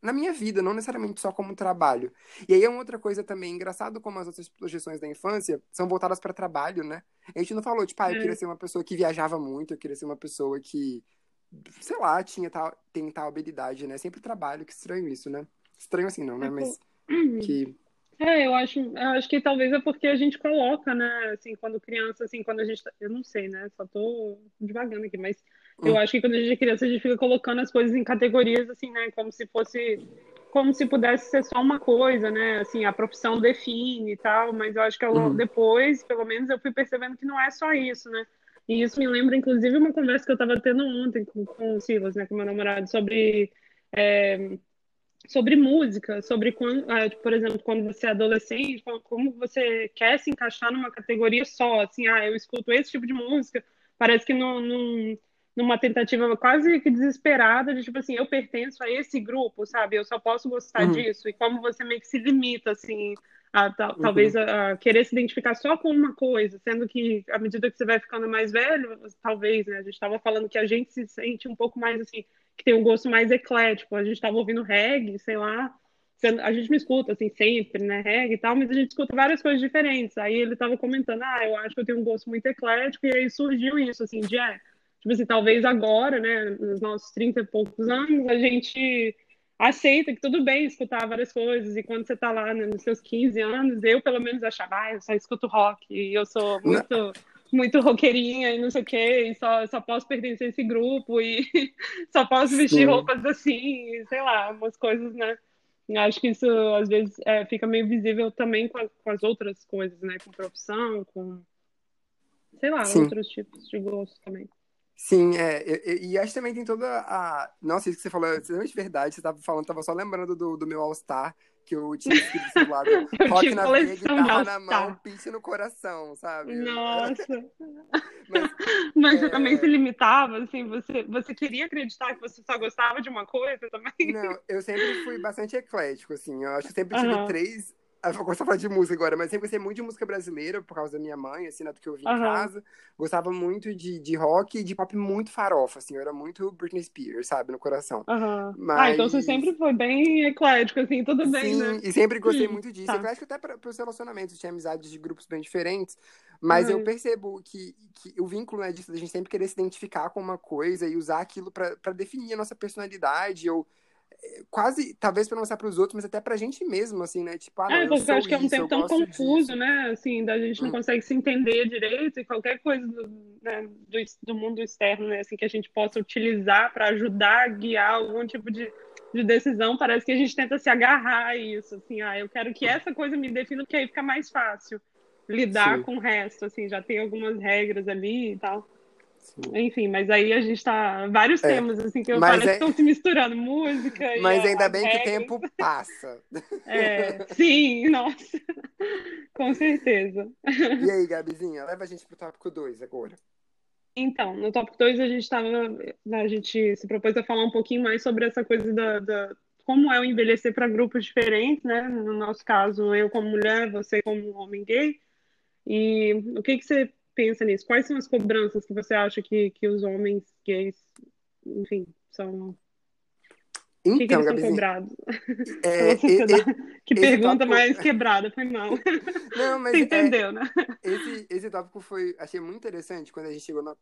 na minha vida, não necessariamente só como trabalho. E aí é uma outra coisa também, engraçado como as outras projeções da infância são voltadas para trabalho, né? A gente não falou, tipo, ah, eu É. queria ser uma pessoa que viajava muito, eu queria ser uma pessoa que, sei lá, tinha tal, tem tal habilidade, né? Sempre trabalho, que estranho isso, né? Estranho assim não, né? É. Mas Uhum. que. É, eu acho, eu acho que talvez é porque a gente coloca, né, assim, quando criança, assim, quando a gente, tá- eu não sei, né, só tô devagando aqui, mas eu Hum. acho que quando a gente é criança, a gente fica colocando as coisas em categorias, assim, né, como se fosse, como se pudesse ser só uma coisa, né, assim, a profissão define e tal, mas eu acho que longo- Uhum. depois, pelo menos, eu fui percebendo que não é só isso, né, e isso me lembra, inclusive, uma conversa que eu tava tendo ontem com, com o Silas, né, com meu namorado, sobre é, sobre música, sobre quando, ah, tipo, por exemplo, quando você é adolescente, como- você quer se encaixar numa categoria só, assim, ah, eu escuto esse tipo de música, parece que num, num- numa tentativa quase que desesperada de, tipo assim, eu pertenço a esse grupo, sabe? Eu só posso gostar Uhum. disso, e como você meio que se limita, assim, a, Uhum. talvez a, a querer se identificar só com uma coisa, sendo que à medida que você vai ficando mais velho, talvez, né, a gente estava falando que a gente se sente um pouco mais, assim, que tem um gosto mais eclético. A gente estava ouvindo reggae, sei lá. A gente não escuta assim sempre, né, reggae e tal, mas a gente escuta várias coisas diferentes. Aí ele estava comentando, ah, eu acho que eu tenho um gosto muito eclético, e aí surgiu isso, assim, de, é, tipo assim, talvez agora, né, nos nossos 30 e poucos anos, a gente aceita que tudo bem escutar várias coisas, e quando você tá lá, né, nos seus 15 anos, eu pelo menos achava, ah, eu só escuto rock, e eu sou muito muito roqueirinha e não sei o quê, e só, só posso pertencer a esse grupo e só posso vestir Sim. roupas assim, e sei lá, umas coisas, né? Acho que isso às vezes é, fica meio visível também com, a- com as outras coisas, né? Com profissão, com sei lá, Sim. outros tipos de gosto também. Sim, é, e, e- acho que também tem toda a. Nossa, isso que você falou é extremamente verdade. Você tava falando, tava só lembrando do, do meu All-Star, que eu tinha escrito do lado. Rock na veia, guitarra na mão, pitch no coração, sabe? Nossa, Mas, mas você É. também se limitava, assim, você, você queria acreditar que você só gostava de uma coisa também? não, eu sempre fui bastante eclético, assim. Eu acho que sempre tive Aham. três Eu gostava falar de música agora, mas sempre gostei muito de música brasileira, por causa da minha mãe, assim, né, do que eu vi Aham. em casa. Gostava muito de, de rock e de pop muito farofa, assim. Eu era muito Britney Spears, sabe, no coração. Aham. Mas- Ah, então você sempre foi bem eclético, assim, tudo bem, Sim, né? e sempre gostei Hum, muito disso. tá. Eu acho que até para os relacionamentos, tinha amizades de grupos bem diferentes, mas eu Uhum. percebo que, que o vínculo né, disso, da gente sempre querer se identificar com uma coisa e usar aquilo para definir a nossa personalidade, ou quase, talvez para mostrar para os outros, mas até pra gente mesmo, assim, né? Tipo, ah, não, É, eu acho que é um tempo tão confuso, disso. né? Assim, da gente não Hum. consegue se entender direito e qualquer coisa do, né, do, do mundo externo, né? Assim, que a gente possa utilizar para ajudar a guiar algum tipo de, de decisão, parece que a gente tenta se agarrar a isso, assim, ah, eu quero que essa coisa me defina, porque aí fica mais fácil lidar Sim. com o resto, assim, já tem algumas regras ali e tal. Enfim, mas aí a gente tá. Vários É, temas, assim, que eu mas parece é- que estão se misturando, música Mas a- ainda as bem que o tempo passa. É, sim, nossa, com certeza. E aí, Gabizinha, leva a gente pro tópico 2 agora. Então, no tópico 2 a gente estava, a gente se propôs a falar um pouquinho mais sobre essa coisa da, da- como é o envelhecer para grupos diferentes, né? No nosso caso, eu como mulher, você como homem gay. E o que que você pensa nisso? Quais são as cobranças que você acha que, que os homens gays, enfim, são, o que que Então, eles são cobrados é, sociedade? Que pergunta tópico- mais quebrada, foi mal. não, mas Você é, entendeu, né? Esse, esse tópico foi, achei muito interessante quando a gente chegou na,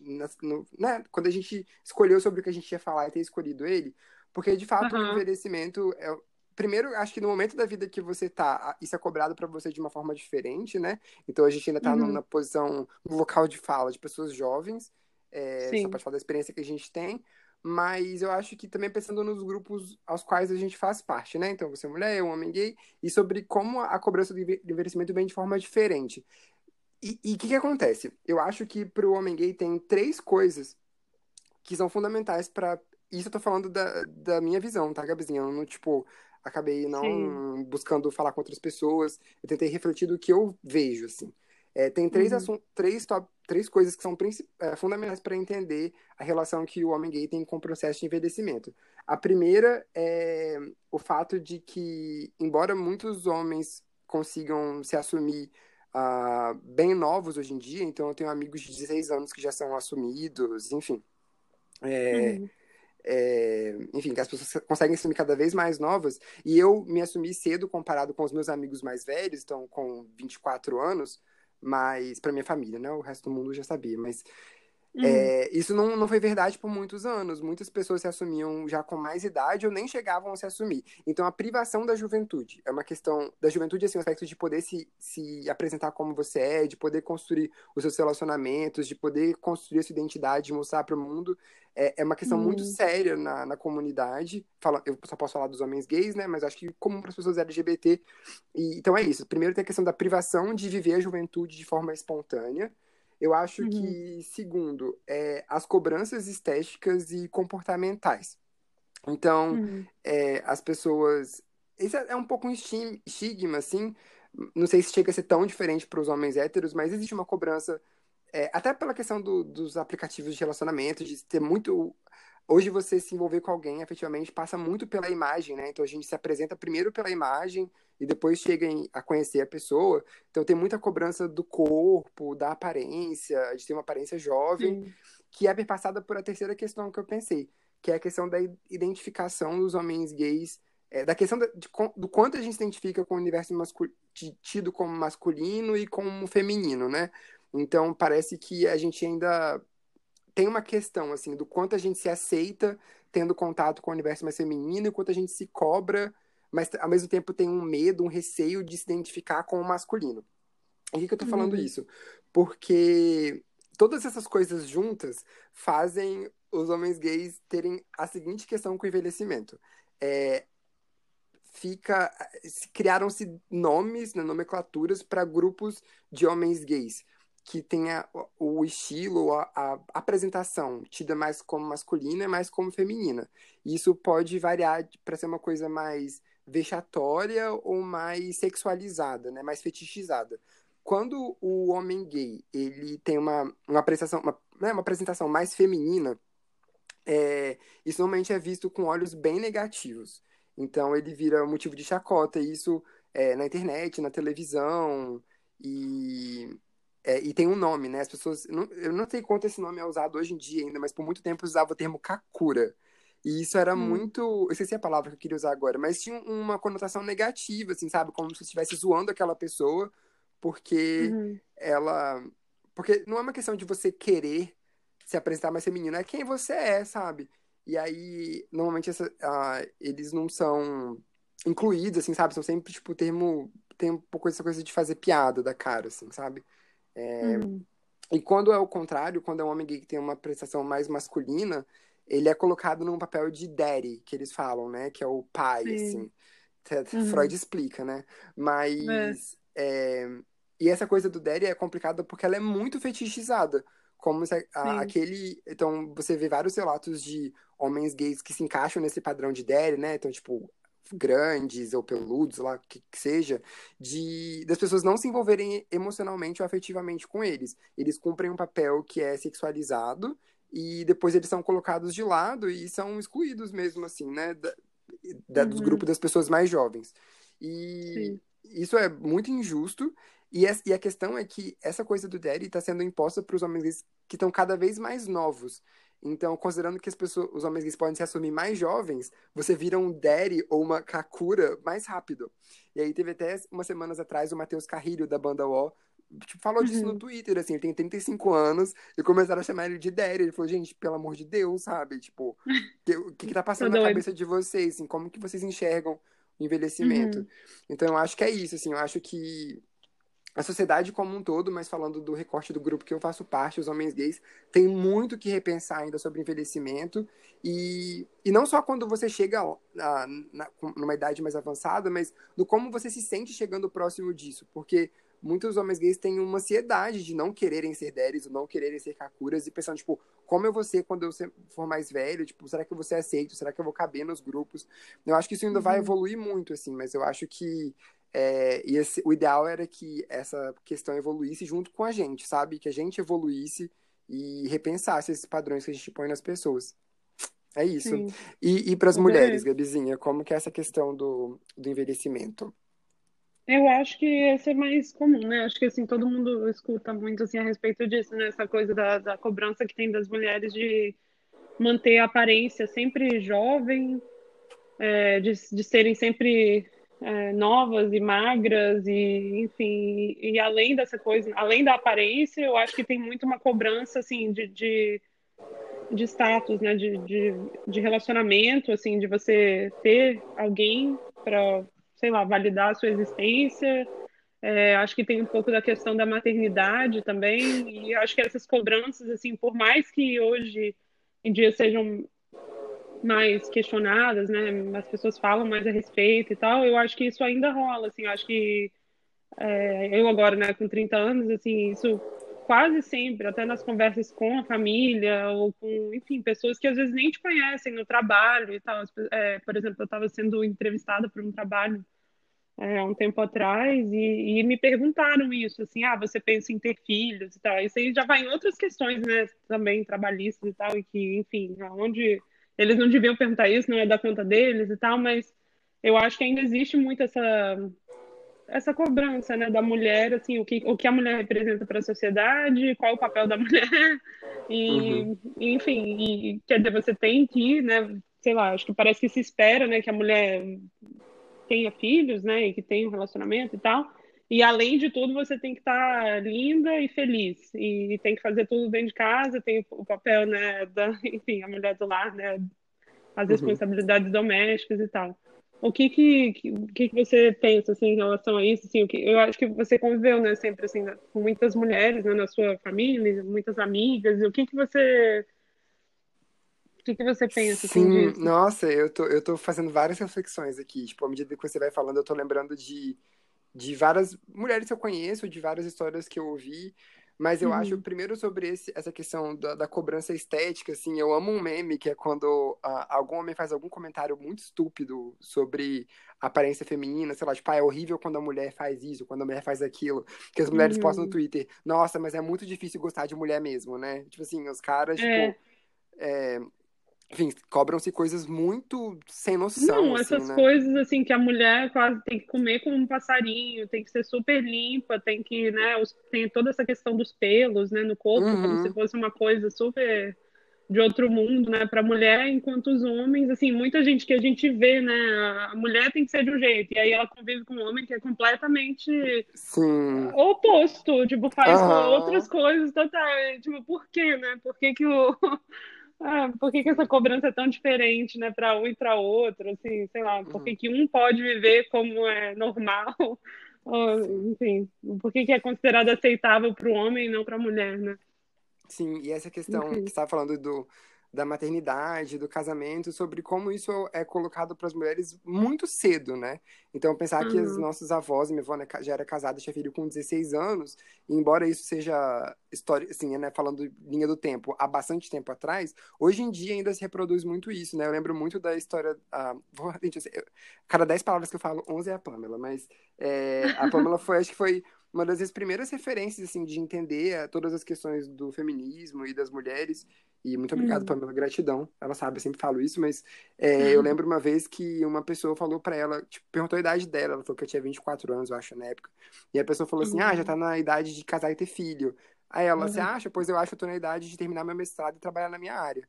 na- no, né, quando a gente escolheu sobre o que a gente ia falar e ter escolhido ele, porque de fato o Aham. envelhecimento é, primeiro, acho que no momento da vida que você tá, isso é cobrado pra você de uma forma diferente, né? Então a gente ainda tá Uhum. na posição, no local de fala de pessoas jovens, é, só pode falar da experiência que a gente tem, mas eu acho que também pensando nos grupos aos quais a gente faz parte, né? Então você é mulher, eu homem gay, e sobre como a cobrança do envelhecimento vem de forma diferente. E o que, que acontece? Eu acho que para o homem gay tem três coisas que são fundamentais para. Isso eu tô falando da, da minha visão, tá, Gabizinha? Eu não, tipo, acabei não buscando falar com outras pessoas. Eu tentei refletir do que eu vejo, assim. É, tem três, Uhum. assun- três, top, três coisas que são é, fundamentais para entender a relação que o homem gay tem com o processo de envelhecimento. A primeira é o fato de que, embora muitos homens consigam se assumir ah, bem novos hoje em dia, então eu tenho amigos de 16 anos que já são assumidos, enfim. É, Uhum. É, enfim, que as pessoas conseguem assumir cada vez mais novas, e eu me assumi cedo comparado com os meus amigos mais velhos, então com 24 anos, mas para minha família, né? O resto do mundo já sabia, mas Uhum. é, isso não, não foi verdade por muitos anos. Muitas pessoas se assumiam já com mais idade ou nem chegavam a se assumir. Então, a privação da juventude é uma questão da juventude, assim, o aspecto de poder se, se apresentar como você é, de poder construir os seus relacionamentos, de poder construir a sua identidade, mostrar para o mundo. É, é uma questão Hum. muito séria na, na comunidade. Fala, eu só posso falar dos homens gays, né? Mas acho que comum para as pessoas LGBT. E, então, é isso. Primeiro, tem a questão da privação de viver a juventude de forma espontânea. Eu acho Uhum. que, segundo, é, as cobranças estéticas e comportamentais. Então, Uhum. é, as pessoas. Isso é é um pouco um esti- estigma, assim. Não sei se chega a ser tão diferente para os homens héteros, mas existe uma cobrança, é, até pela questão do- dos aplicativos de relacionamento, de ter muito. Hoje você se envolver com alguém, efetivamente, passa muito pela imagem, né? Então a gente se apresenta primeiro pela imagem e depois chega a conhecer a pessoa. Então tem muita cobrança do corpo, da aparência, de ter uma aparência jovem Sim. que é perpassada por a terceira questão que eu pensei, que é a questão da identificação dos homens gays, é, da questão da- de do quanto a gente se identifica com o universo tido como masculino e como feminino, né? Então parece que a gente ainda tem uma questão assim do quanto a gente se aceita tendo contato com o universo mais feminino e quanto a gente se cobra, mas ao mesmo tempo tem um medo, um receio de se identificar com o masculino. Por que, que eu tô falando Uhum. isso? Porque todas essas coisas juntas fazem os homens gays terem a seguinte questão com o envelhecimento. É, fica criaram-se nomes, né, nomenclaturas para grupos de homens gays que tenha o estilo, a, a apresentação tida mais como masculina e mais como feminina. E isso pode variar para ser uma coisa mais vexatória ou mais sexualizada, né, mais fetichizada. Quando o homem gay ele tem uma, uma apresentação, uma, né, uma apresentação mais feminina, é, isso normalmente é visto com olhos bem negativos. Então ele vira motivo de chacota, isso é, na internet, na televisão, e, é, e tem um nome, né? As pessoas. Não, eu não sei quanto esse nome é usado hoje em dia ainda, mas por muito tempo usava o termo Kakura. E isso era hum. muito. Eu esqueci a palavra que eu queria usar agora, mas tinha uma conotação negativa, assim, sabe? Como se estivesse zoando aquela pessoa, porque uhum. ela. Porque não é uma questão de você querer se apresentar mais feminino, é quem você é, sabe? E aí, normalmente, essa, eles não são incluídos, assim, sabe? São sempre, tipo, termo. Tem um pouco essa coisa de fazer piada da cara, assim, sabe? É... Uhum. E quando é o contrário, quando é um homem gay que tem uma prestação mais masculina, ele é colocado num papel de daddy, que eles falam, né? Que é o pai, Sim. assim. Uhum. Freud explica, né? Mas. É. E essa coisa do daddy é complicada porque ela é muito fetichizada. Como se a, aquele. Então, você vê vários relatos de homens gays que se encaixam nesse padrão de daddy, né? Então, tipo, grandes ou peludos, lá que, que seja, de das pessoas não se envolverem emocionalmente ou afetivamente com eles. Eles cumprem um papel que é sexualizado e depois eles são colocados de lado e são excluídos mesmo, assim, né? Da, da, uhum. Do grupo das pessoas mais jovens. E Sim. isso é muito injusto. E, a, e a questão é que essa coisa do daddy está sendo imposta para os homens que estão cada vez mais novos. Então, considerando que as pessoas, os homens gays podem se assumir mais jovens, você vira um daddy ou uma kakura mais rápido. E aí teve até umas semanas atrás o Matheus Carrilho, da banda O, tipo, falou disso uhum. no Twitter, assim, ele tem 35 anos, e começaram a chamar ele de Daddy. Ele falou, gente, pelo amor de Deus, sabe? Tipo, o que, que, tá passando na cabeça de vocês, assim, como que vocês enxergam o envelhecimento? Uhum. Então, eu acho que é isso, assim, eu acho que a sociedade como um todo, mas falando do recorte do grupo que eu faço parte, os homens gays, tem muito que repensar ainda sobre envelhecimento. E, e não só quando você chega na, na, numa idade mais avançada, mas no como você se sente chegando próximo disso. Porque muitos homens gays têm uma ansiedade de não quererem ser deres ou não quererem ser kakuras e pensando, tipo, como eu vou ser quando eu for mais velho? Tipo, será que eu vou ser aceito? Será que eu vou caber nos grupos? Eu acho que isso ainda uhum. vai evoluir muito, assim, mas eu acho que é, e esse, o ideal era que essa questão evoluísse junto com a gente, sabe? Que a gente evoluísse e repensasse esses padrões que a gente põe nas pessoas. É isso. Sim. E, e para as mulheres, Gabizinha, como que é essa questão do, do envelhecimento? Eu acho que esse é mais comum, né? Acho que assim, todo mundo escuta muito assim, a respeito disso, né? Essa coisa da, da cobrança que tem das mulheres de manter a aparência sempre jovem, é, de, de serem sempre é, novas e magras, e enfim, e, além dessa coisa, além da aparência, eu acho que tem muito uma cobrança assim de, de de status, né, de, de, de, relacionamento, assim, de você ter alguém para sei lá, validar a sua existência. É, acho que tem um pouco da questão da maternidade também, e acho que essas cobranças, assim, por mais que hoje em dia sejam mais questionadas, né, as pessoas falam mais a respeito e tal, eu acho que isso ainda rola, assim, eu acho que é, eu agora, né, com 30 anos, assim, isso quase sempre, até nas conversas com a família ou com, enfim, pessoas que às vezes nem te conhecem no trabalho e tal. É, por exemplo, eu estava sendo entrevistada por um trabalho é, um tempo atrás e, e, me perguntaram isso, assim, ah, você pensa em ter filhos e tal. Isso aí já vai em outras questões, né, também trabalhistas e tal, e que, enfim, onde eles não deviam perguntar isso, não é da conta deles e tal, mas eu acho que ainda existe muito essa essa cobrança, né, da mulher, assim, o que, o que a mulher representa para a sociedade, qual é o papel da mulher, e, uhum. enfim, e, quer dizer, você tem que, né, sei lá, acho que parece que se espera, né, que a mulher tenha filhos, né, e que tenha um relacionamento e tal, e além de tudo, você tem que estar tá linda e feliz, e tem que fazer tudo dentro de casa, tem o papel, né, da, enfim, a mulher do lar, né, as uhum. responsabilidades domésticas e tal. O que que, que, que você pensa assim, em relação a isso? Assim, o que, eu acho que você conviveu né, sempre assim, com muitas mulheres né, na sua família, muitas amigas. E o que, que você o que, que você pensa assim, Sim, disso? nossa, eu tô, eu tô fazendo várias reflexões aqui. Tipo, à medida que você vai falando, eu tô lembrando de, de várias mulheres que eu conheço, de várias histórias que eu ouvi. Mas eu uhum. acho, primeiro, sobre esse, essa questão da, da, cobrança estética, assim, eu amo um meme, que é quando uh, algum homem faz algum comentário muito estúpido sobre aparência feminina, sei lá, tipo, ah, é horrível quando a mulher faz isso, quando a mulher faz aquilo, que as mulheres uhum. postam no Twitter, nossa, mas é muito difícil gostar de mulher mesmo, né? Tipo assim, os caras, é. tipo... É, enfim, cobram-se coisas muito sem noção. Não, assim, essas né? coisas assim que a mulher quase tem que comer como um passarinho, tem que ser super limpa, tem que, né, os- tem toda essa questão dos pelos, né, no corpo, como Uhum. se fosse uma coisa super de outro mundo, né, para mulher, enquanto os homens, assim, muita gente que a gente vê, né, a mulher tem que ser de um jeito, e aí ela convive com um homem que é completamente Sim. oposto, tipo, faz Aham. outras coisas total, tipo, por quê, né? Por que que o Ah, por que que essa cobrança é tão diferente, né, para um e para outro, assim, sei lá, por que que um pode viver como é normal, ou, enfim, por que que é considerado aceitável para o homem e não para a mulher, né? Sim, e essa questão que você estava falando do, da maternidade, do casamento, sobre como isso é colocado para as mulheres muito cedo, né? Então, pensar que os Uhum. nossos avós, minha avó né, já era casada, tinha filho com 16 anos, e embora isso seja história, assim, né, falando linha do tempo, há bastante tempo atrás, hoje em dia ainda se reproduz muito isso, né? Eu lembro muito da história. ah, vou- gente, assim, eu- cada 10 palavras que eu falo, 11 é a Pamela, mas é, a Pamela foi, acho que foi uma das minhas primeiras referências, assim, de entender eh, todas as questões do feminismo e das mulheres. E muito obrigado, Hum. Pamela, gratidão. Ela sabe, eu sempre falo isso, mas eh, eu lembro uma vez que uma pessoa falou pra ela, tipo, perguntou a idade dela, ela falou que eu tinha 24 anos, eu acho, na época. E a pessoa falou assim, ah, já tá na idade de casar e ter filho. Aí ela, você Uhum. acha? Pois eu acho que eu tô na idade de terminar meu mestrado e trabalhar na minha área.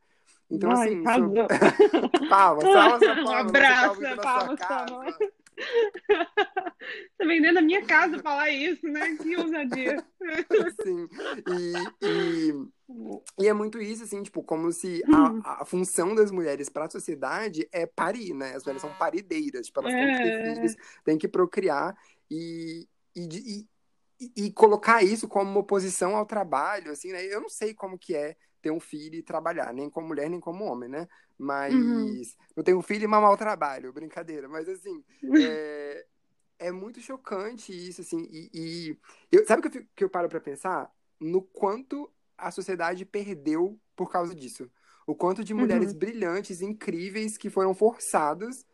Então, Ai, assim, sobre... palmas, palmas, Um palmas, abraço, palmas na palmas, sua palmas. casa. Tá vendendo a minha casa falar isso, né? Que ousadia. Sim. E, e, e é muito isso, assim, tipo, como se Hum. a, a função das mulheres para a sociedade é parir, né? As mulheres são parideiras, tipo, elas têm que ter É. filhos, têm que procriar e, e, e, e- e colocar isso como uma oposição ao trabalho, assim, né? Eu não sei como que é ter um filho e trabalhar, nem como mulher, nem como homem, né? Mas Uhum. eu tenho um filho e mamar o trabalho, brincadeira. Mas assim, é, é muito chocante isso, assim. E, e eu, sabe o que eu, fico- que eu paro pra pensar? No quanto a sociedade perdeu por causa disso. O quanto de mulheres Uhum. brilhantes, incríveis, que foram forçadas.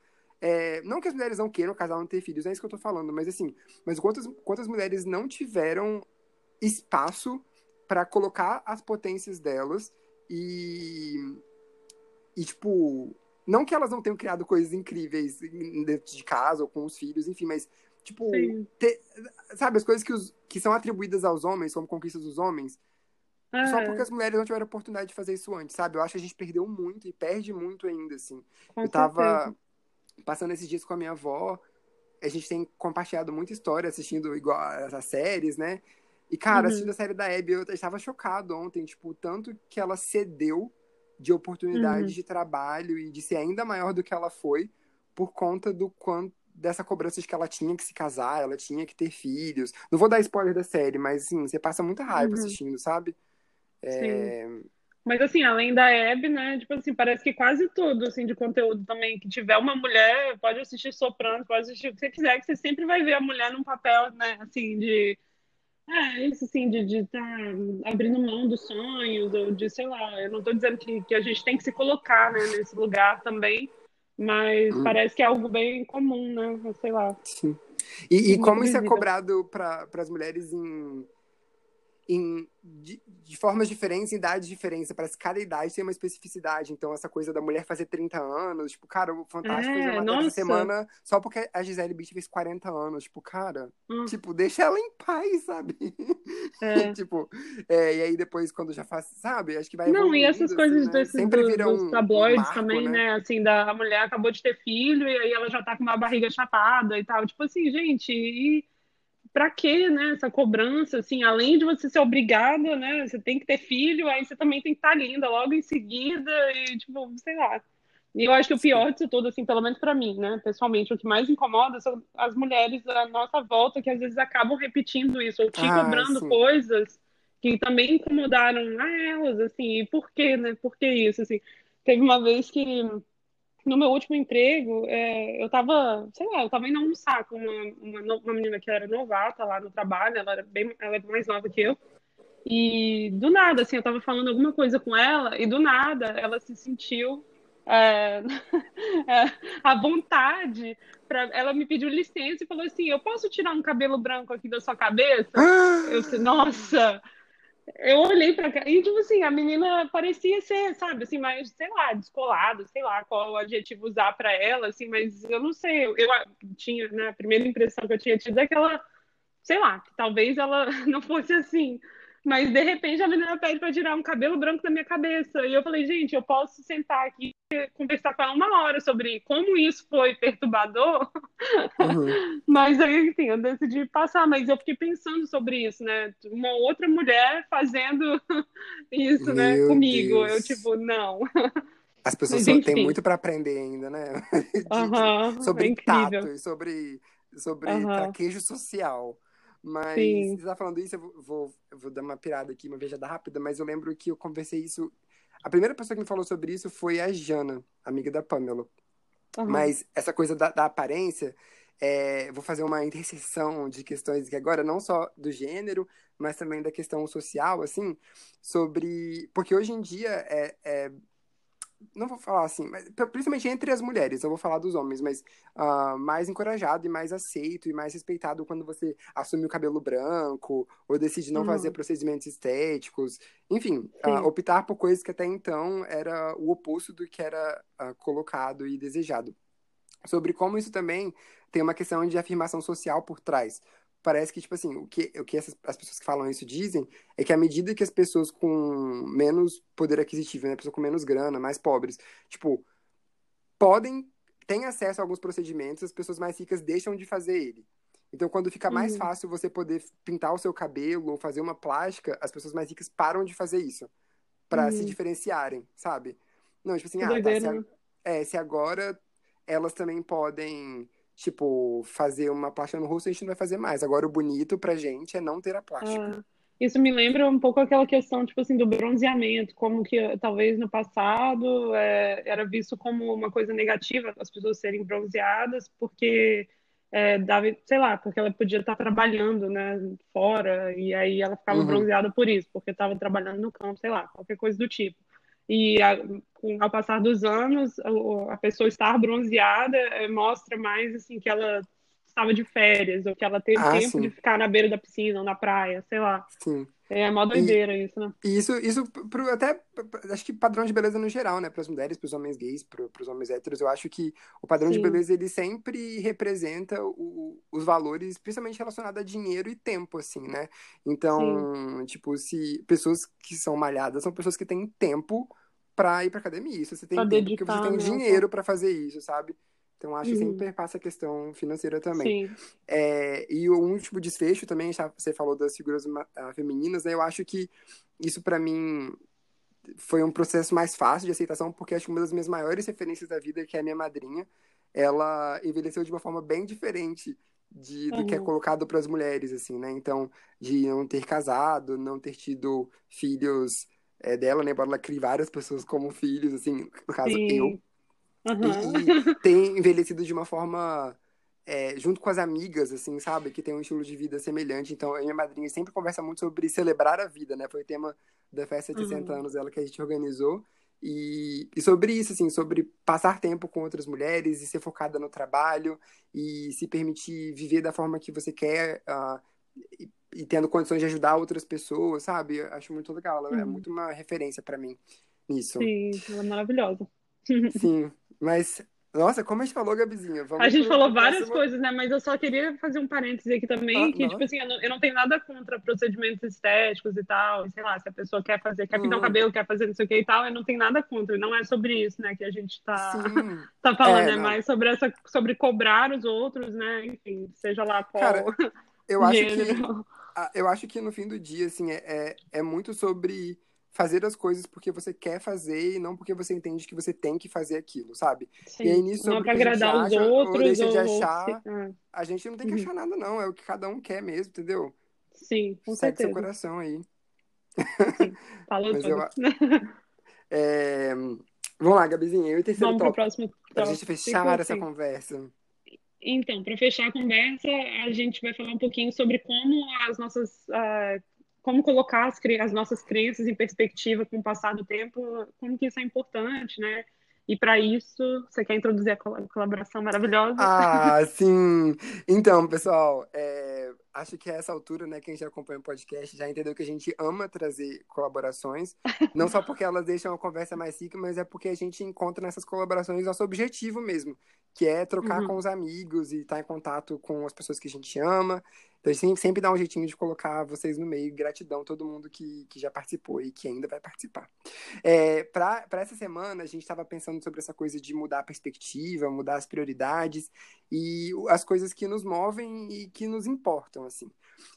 é, não que as mulheres não queiram casar, não ter filhos, não é isso que eu tô falando, mas assim, mas quantas, quantas mulheres não tiveram espaço pra colocar as potências delas e e, tipo, não que elas não tenham criado coisas incríveis dentro de casa ou com os filhos, enfim, mas, tipo, sabe, as coisas que, os, que são atribuídas aos homens, como conquistas dos homens, só porque as mulheres não tiveram oportunidade de fazer isso antes, sabe? Eu acho que a gente perdeu muito e perde muito ainda, assim. Eu tava certeza. passando esses dias com a minha avó, a gente tem compartilhado muita história assistindo igual as séries, né? E, cara, Uhum. assistindo a série da Abby, eu estava chocado ontem, tipo, o tanto que ela cedeu de oportunidades Uhum. de trabalho e de ser ainda maior do que ela foi por conta do quanto dessa cobrança de que ela tinha que se casar, ela tinha que ter filhos. Não vou dar spoiler da série, mas assim, você passa muita raiva Uhum. assistindo, sabe? É, Mas assim, além da Hebe, né? Tipo assim, parece que quase tudo assim, de conteúdo também que tiver uma mulher, pode assistir Soprano, pode assistir o que você quiser, que você sempre vai ver a mulher num papel, né, assim, de. É, isso assim, de estar abrindo mão dos sonhos, ou de, sei lá, eu não tô dizendo que, que a gente tem que se colocar, né, nesse lugar também, mas Hum. parece que é algo bem comum, né? Sei lá. Sim. E, e como isso é cobrado para as mulheres em, em de, de formas diferentes, em idades diferentes. Parece que cada idade tem uma especificidade. Então, essa coisa da mulher fazer 30 anos, tipo, cara, o Fantástico É, nossa. semana só porque a Gisele Bündchen fez 40 anos. Tipo, cara, Hum. tipo, deixa ela em paz, sabe? É. tipo, é, e aí depois, quando já faz, sabe? Acho que vai Não, e essas assim, coisas né? desses Sempre do- vira dos um, um tabloides marco, também, né? né? Assim, da a mulher acabou de ter filho e aí ela já tá com uma barriga chapada e tal. Tipo assim, gente, e pra quê, né? Essa cobrança, assim, além de você ser obrigada, né? Você tem que ter filho, aí você também tem que estar linda logo em seguida e, tipo, sei lá. E eu acho que o pior disso tudo, assim, pelo menos pra mim, né? Pessoalmente, o que mais incomoda são as mulheres à nossa volta que às vezes acabam repetindo isso ou te Ah, cobrando sim. coisas que também incomodaram a elas, assim, e por quê, né? Por que isso, assim? Teve uma vez que no meu último emprego, é, eu tava, sei lá, eu tava indo almoçar com uma, uma, uma menina que era novata lá no trabalho, ela era bem, ela é mais nova que eu, e do nada, assim, eu tava falando alguma coisa com ela, e do nada ela se sentiu é, é, à vontade, pra, ela me pediu licença e falou assim, eu posso tirar um cabelo branco aqui da sua cabeça? Eu disse, nossa, eu olhei pra cá e, tipo assim, a menina parecia ser, sabe, assim, mais, sei lá, descolada, sei lá qual adjetivo usar pra ela, assim, mas eu não sei, eu, eu tinha, né, a primeira impressão que eu tinha tido é que ela, sei lá, que talvez ela não fosse assim. Mas de repente a menina pede para tirar um cabelo branco da minha cabeça. E eu falei, gente, eu posso sentar aqui conversar com ela uma hora sobre como isso foi perturbador. Uhum. mas aí, enfim, eu decidi passar. Mas eu fiquei pensando sobre isso, né? Uma outra mulher fazendo isso, né, Meu né, comigo. Deus. Eu, tipo, não. As pessoas têm muito para aprender ainda, né? Uhum, sobre é tato e sobre, sobre uhum. traquejo social. Mas Sim. você tá falando isso, eu vou, vou, eu vou dar uma pirada aqui, uma viajada rápida, mas eu lembro que eu conversei isso. A primeira pessoa que me falou sobre isso foi a Jana, amiga da Pamela. Uhum. Mas essa coisa da, da aparência, é, vou fazer uma interseção de questões que agora não só do gênero, mas também da questão social, assim, sobre. Porque hoje em dia é, é não vou falar assim, mas principalmente entre as mulheres, eu vou falar dos homens, mas uh, mais encorajado e mais aceito e mais respeitado quando você assume o cabelo branco ou decide não uhum. fazer procedimentos estéticos, enfim, uh, optar por coisas que até então era o oposto do que era uh, colocado e desejado. Sobre como isso também tem uma questão de afirmação social por trás parece que, tipo assim, o que, o que essas, as pessoas que falam isso dizem é que à medida que as pessoas com menos poder aquisitivo, né, pessoas com menos grana, mais pobres, tipo, podem, têm acesso a alguns procedimentos, as pessoas mais ricas deixam de fazer ele. Então, quando fica mais uhum. fácil você poder pintar o seu cabelo ou fazer uma plástica, as pessoas mais ricas param de fazer isso para uhum. se diferenciarem, sabe? Não, tipo assim, ah, tá, se, a, né? é, se agora elas também podem tipo, fazer uma plástica no rosto, a gente não vai fazer mais. Agora, o bonito pra gente é não ter a plástica. Ah, isso me lembra um pouco aquela questão, tipo assim, do bronzeamento, como que talvez no passado é, era visto como uma coisa negativa as pessoas serem bronzeadas, porque é, dava, sei lá, porque ela podia estar trabalhando, né, fora, e aí ela ficava uhum. bronzeada por isso, porque estava trabalhando no campo, sei lá, qualquer coisa do tipo. E a, ao passar dos anos, a, pessoa estar bronzeada é, mostra mais assim que ela estava de férias, ou que ela teve ah, tempo sim. de ficar na beira da piscina ou na praia, sei lá. Sim. É mó doideira e, isso, né? E isso, isso pro, até, acho que padrão de beleza no geral, né? Para as mulheres, para os homens gays, para os homens héteros, eu acho que o padrão Sim. de beleza, ele sempre representa o, os valores, principalmente relacionados a dinheiro e tempo, assim, né? Então, Sim. tipo, se pessoas que são malhadas são pessoas que têm tempo para ir para academia. Isso você tem pra tempo, porque você tem né? dinheiro para fazer isso, sabe? Então, acho que sempre uhum. passa a questão financeira também. Sim. É, e o último desfecho também, já você falou das figuras uh, femininas, né? Eu acho que isso, para mim, foi um processo mais fácil de aceitação, porque acho que uma das minhas maiores referências da vida, que é a minha madrinha, ela envelheceu de uma forma bem diferente de, do uhum. que é uhum. colocado para as mulheres, assim, né? Então, de não ter casado, não ter tido filhos é, dela, né? Embora ela crie várias pessoas como filhos, assim, no caso, Sim. eu Uhum. E, e, tem envelhecido de uma forma é, junto com as amigas, assim, sabe? Que tem um estilo de vida semelhante. Então, a minha madrinha sempre conversa muito sobre celebrar a vida, né? Foi o tema da festa de 60 uhum. anos dela que a gente organizou. E, e, sobre isso, assim, sobre passar tempo com outras mulheres e ser focada no trabalho e se permitir viver da forma que você quer uh, e, tendo condições de ajudar outras pessoas, sabe? Eu acho muito legal. Ela é uhum. é muito uma referência para mim nisso. Sim, ela é maravilhosa. Sim, mas, nossa, como a gente falou, Gabizinha? Vamos a gente falou várias coisas, né? Mas eu só queria fazer um parêntese aqui também, ah, que, não. tipo assim, eu não, eu não, tenho nada contra procedimentos estéticos e tal, sei lá, se a pessoa quer fazer, quer pintar o hum. cabelo, quer fazer não sei o que e tal, eu não tenho nada contra, não é sobre isso, né, que a gente tá, tá falando, é, é mais sobre essa, sobre cobrar os outros, né, enfim, seja lá qual Cara, eu acho que, eu acho que no fim do dia, assim, é, é, é muito sobre fazer as coisas porque você quer fazer e não porque você entende que você tem que fazer aquilo, sabe? Sim. E aí nisso não pra agradar os acha, outros ou deixa de achar, ah. a gente não tem que uhum. achar nada não, é o que cada um quer mesmo, entendeu? Sim, com Segue certeza. seu coração aí. Sim, falou Mas eu, é... Vamos lá, Gabizinha, eu e o terceiro Vamos top. Pro próximo. Pra gente fechar essa conversa. Então, para fechar a conversa, a gente vai falar um pouquinho sobre como as nossas uh, como colocar as, as, nossas crenças em perspectiva com o passar do tempo, como que isso é importante, né? E para isso, você quer introduzir a colaboração maravilhosa? Ah, sim! Então, pessoal, é, acho que a essa altura, né, quem já acompanha o podcast já entendeu que a gente ama trazer colaborações. Não só porque elas deixam a conversa mais rica, mas é porque a gente encontra nessas colaborações nosso objetivo mesmo, que é trocar uhum. com os amigos e estar em contato com as pessoas que a gente ama. Então a gente sempre dá um jeitinho de colocar vocês no meio. Gratidão a todo mundo que, que já participou e que ainda vai participar. É, Para essa semana, a gente estava pensando sobre essa coisa de mudar a perspectiva, mudar as prioridades e as coisas que nos movem e que nos importam, assim.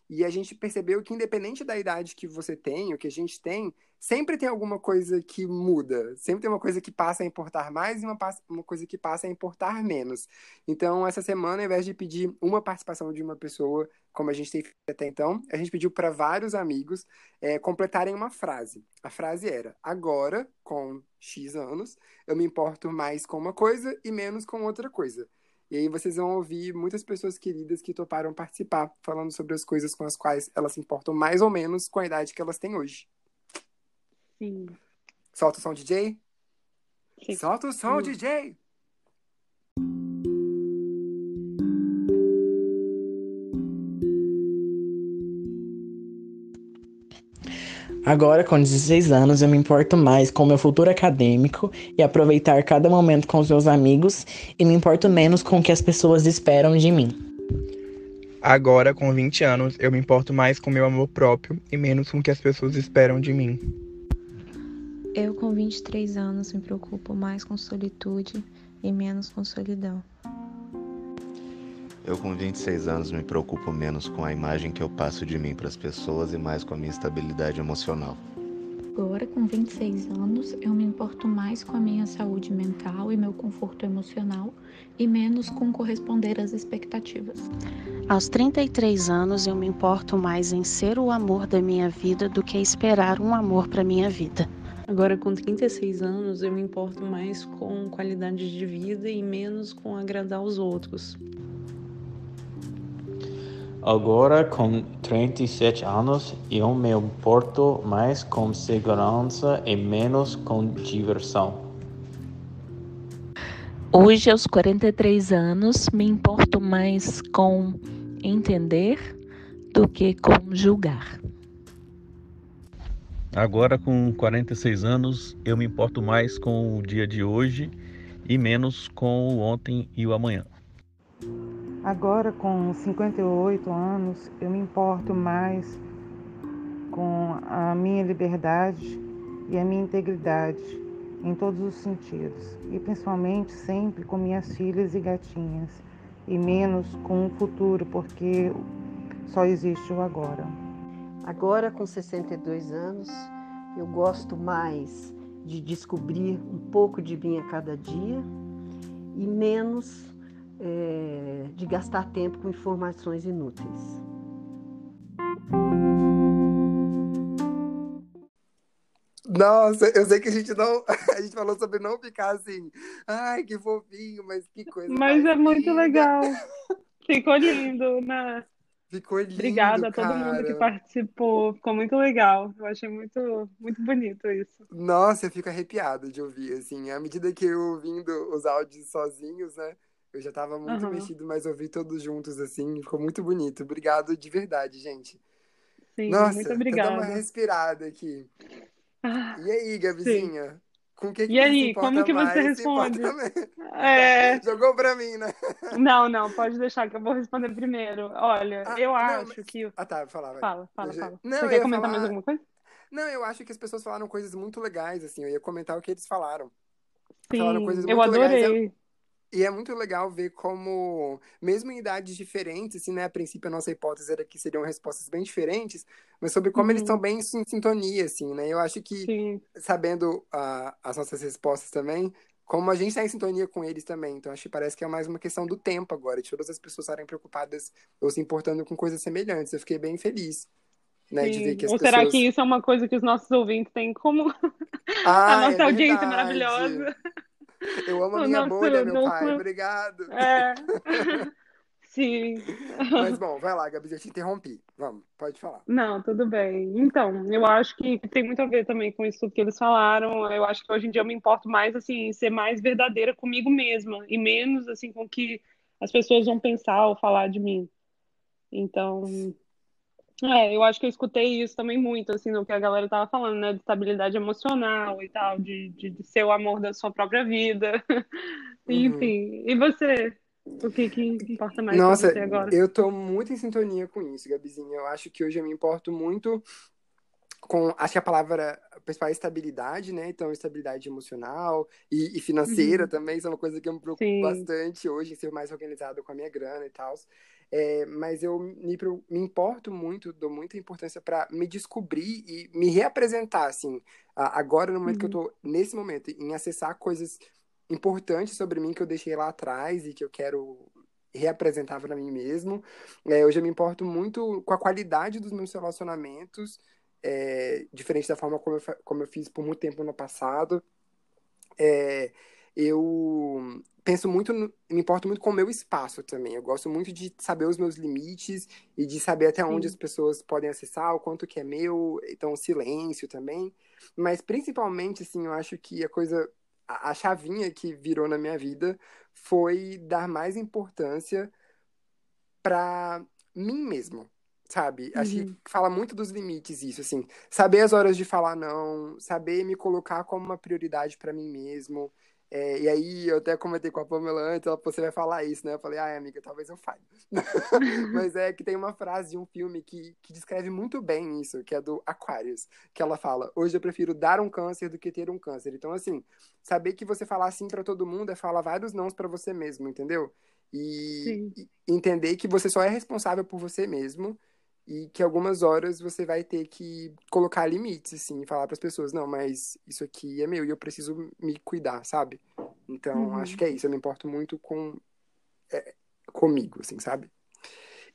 E a gente percebeu que, independente da idade que você tem, o que a gente tem, sempre tem alguma coisa que muda. Sempre tem uma coisa que passa a importar mais e uma, uma coisa que passa a importar menos. Então, essa semana, ao invés de pedir uma participação de uma pessoa, como a gente tem feito até então, a gente pediu para vários amigos é, completarem uma frase. A frase era: Agora, com X anos, eu me importo mais com uma coisa e menos com outra coisa. E aí vocês vão ouvir muitas pessoas queridas que toparam participar, falando sobre as coisas com as quais elas se importam mais ou menos com a idade que elas têm hoje. Sim. Solta o som, DJ. Sim. Solta o som, Sim. DJ. Agora, com 16 anos, eu me importo mais com o meu futuro acadêmico e aproveitar cada momento com os meus amigos e me importo menos com o que as pessoas esperam de mim. Agora, com 20 anos, eu me importo mais com meu amor próprio e menos com o que as pessoas esperam de mim. Eu, com 23 anos, me preocupo mais com solitude e menos com solidão. Eu, com 26 anos, me preocupo menos com a imagem que eu passo de mim para as pessoas e mais com a minha estabilidade emocional. Agora, com 26 anos, eu me importo mais com a minha saúde mental e meu conforto emocional e menos com corresponder às expectativas. Aos 33 anos, eu me importo mais em ser o amor da minha vida do que esperar um amor para minha vida. Agora, com 36 anos, eu me importo mais com qualidade de vida e menos com agradar os outros. Agora, com 37 anos, eu me importo mais com segurança e menos com diversão. Hoje, aos 43 anos, me importo mais com entender do que com julgar. Agora, com 46 anos, eu me importo mais com o dia de hoje e menos com o ontem e o amanhã. Agora, com 58 anos, eu me importo mais com a minha liberdade e a minha integridade em todos os sentidos, e principalmente sempre com minhas filhas e gatinhas, e menos com o futuro, porque só existe o agora. Agora, com 62 anos, eu gosto mais de descobrir um pouco de mim a cada dia e menos é, de gastar tempo com informações inúteis. Nossa, eu sei que a gente não. A gente falou sobre não ficar assim. Ai, que fofinho, mas que coisa. Mas é muito legal. Ficou lindo, né? Ficou lindo. Obrigada a todo cara. mundo que participou. Ficou muito legal. Eu achei muito, muito bonito isso. Nossa, eu fico arrepiado de ouvir, assim. À medida que eu ouvindo os áudios sozinhos, né? Eu já tava muito uhum. mexido, mas ouvi todos juntos, assim, ficou muito bonito. Obrigado de verdade, gente. Sim, Nossa, muito obrigada. Dar uma respirada aqui. Ah, e aí, Gabizinha? Sim. Com que, que e aí, como que você responde? É... Jogou pra mim, né? Não, não, pode deixar que eu vou responder primeiro. Olha, ah, eu não, acho mas... que. Ah, tá, fala, vai. Fala, fala, fala. Não, você quer comentar falar... mais alguma coisa? Não, eu acho que as pessoas falaram coisas muito legais, assim. Eu ia comentar o que eles falaram. Sim, falaram coisas muito eu adorei. Legais. E é muito legal ver como, mesmo em idades diferentes, assim, né? A princípio, a nossa hipótese era que seriam respostas bem diferentes, mas sobre como uhum. eles estão bem em sintonia, assim, né? Eu acho que, Sim. sabendo uh, as nossas respostas também, como a gente está em sintonia com eles também. Então, acho que parece que é mais uma questão do tempo agora, de todas as pessoas estarem preocupadas ou se importando com coisas semelhantes. Eu fiquei bem feliz. Né, de ver que as Ou pessoas... será que isso é uma coisa que os nossos ouvintes têm como ah, a nossa é audiência maravilhosa? Eu amo a minha Nossa, bolha, meu não pai. Obrigado. É. Sim. Mas bom, vai lá, Gabi, eu te interrompi. Vamos, pode falar. Não, tudo bem. Então, eu acho que tem muito a ver também com isso que eles falaram. Eu acho que hoje em dia eu me importo mais, assim, ser mais verdadeira comigo mesma e menos, assim, com o que as pessoas vão pensar ou falar de mim. Então, é, eu acho que eu escutei isso também muito, assim, no que a galera tava falando, né? De estabilidade emocional e tal, de, de, de ser o amor da sua própria vida. Enfim. E você? O que que importa mais Nossa, você agora? eu tô muito em sintonia com isso, Gabizinha. Eu acho que hoje eu me importo muito com, acho que a palavra principal é estabilidade, né? Então, estabilidade emocional e, e financeira Uhum. também, isso é uma coisa que eu me preocupo Sim. bastante hoje, em ser mais organizado com a minha grana e tal. É, mas eu me, me importo muito, dou muita importância para me descobrir e me reapresentar, assim, agora no momento que eu Uhum. tô, nesse momento, em acessar coisas importantes sobre mim que eu deixei lá atrás e que eu quero reapresentar para mim mesmo. É, hoje eu me importo muito com a qualidade dos meus relacionamentos, é, diferente da forma como eu, como eu fiz por muito tempo no passado. É, eu penso muito, no- me importo muito com o meu espaço também. Eu gosto muito de saber os meus limites e de saber até onde Sim. as pessoas podem acessar, o quanto que é meu, então o silêncio também. Mas principalmente, assim, eu acho que a coisa, a, a chavinha que virou na minha vida foi dar mais importância para mim mesmo, sabe? Acho Uhum. que fala muito dos limites isso, assim, saber as horas de falar não, saber me colocar como uma prioridade para mim mesmo. É, e aí eu até comentei com a Pamela antes, ela, "Pô, você vai falar isso, né? Eu falei, ai, amiga, talvez eu falhe. Mas é que tem uma frase de um filme que, que descreve muito bem isso, que é do Aquarius, que ela fala: Hoje eu prefiro dar um câncer do que ter um câncer. Então, assim, saber que você falar sim pra todo mundo é falar vários nãos pra você mesmo, entendeu? E, e entender que você só é responsável por você mesmo e que algumas horas você vai ter que colocar limites, assim, e falar pras pessoas: Não, mas isso aqui é meu e eu preciso me cuidar, sabe? Então, Uhum. acho que é isso. Eu me importo muito com é, comigo, assim, sabe?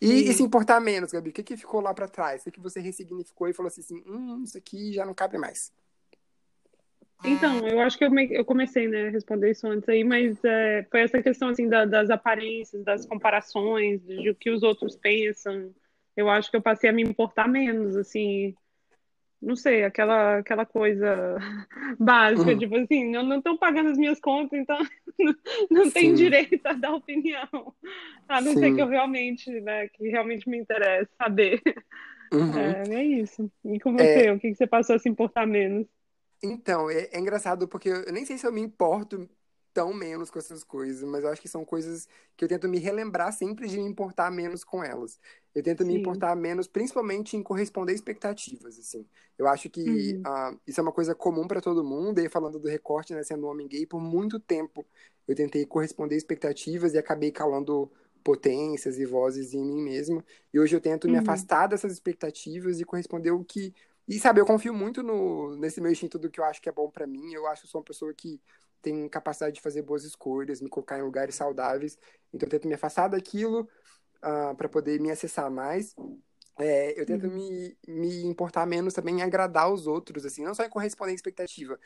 E, e se importar menos, Gabi, o que que ficou lá pra trás? O que você ressignificou e falou assim, assim, hum, isso aqui já não cabe mais. Então, eu acho que eu, me- eu comecei, né, a responder isso antes aí, mas é, foi essa questão, assim, da- das aparências, das comparações, de o que os outros pensam. Eu acho que eu passei a me importar menos, assim, não sei, aquela, aquela coisa básica, Uhum. tipo assim, não não estão pagando as minhas contas, então não tem Sim. direito a dar opinião, a não ser que eu Sim. realmente, né, que realmente me interessa saber. Uhum. É, é isso. E com É, você, o que que você passou a se importar menos? Então, é, é engraçado porque eu nem sei se eu me importo tão menos com essas coisas, mas eu acho que são coisas que eu tento me relembrar sempre de me importar menos com elas. Eu tento me Sim. importar menos, principalmente em corresponder expectativas, assim. Eu acho que Uhum. ah, isso é uma coisa comum para todo mundo, e falando do recorte, né, sendo um homem gay, por muito tempo eu tentei corresponder expectativas e acabei calando potências e vozes em mim mesmo. E hoje eu tento me Uhum. afastar dessas expectativas e corresponder o que e sabe, eu confio muito no, nesse meu instinto do que eu acho que é bom pra mim. Eu acho que eu sou uma pessoa que tem capacidade de fazer boas escolhas, me colocar em lugares saudáveis. Então eu tento me afastar daquilo ah, para poder me acessar mais. É, eu tento Uhum. me, me importar menos também em agradar os outros, assim, não só em corresponder à expectativa.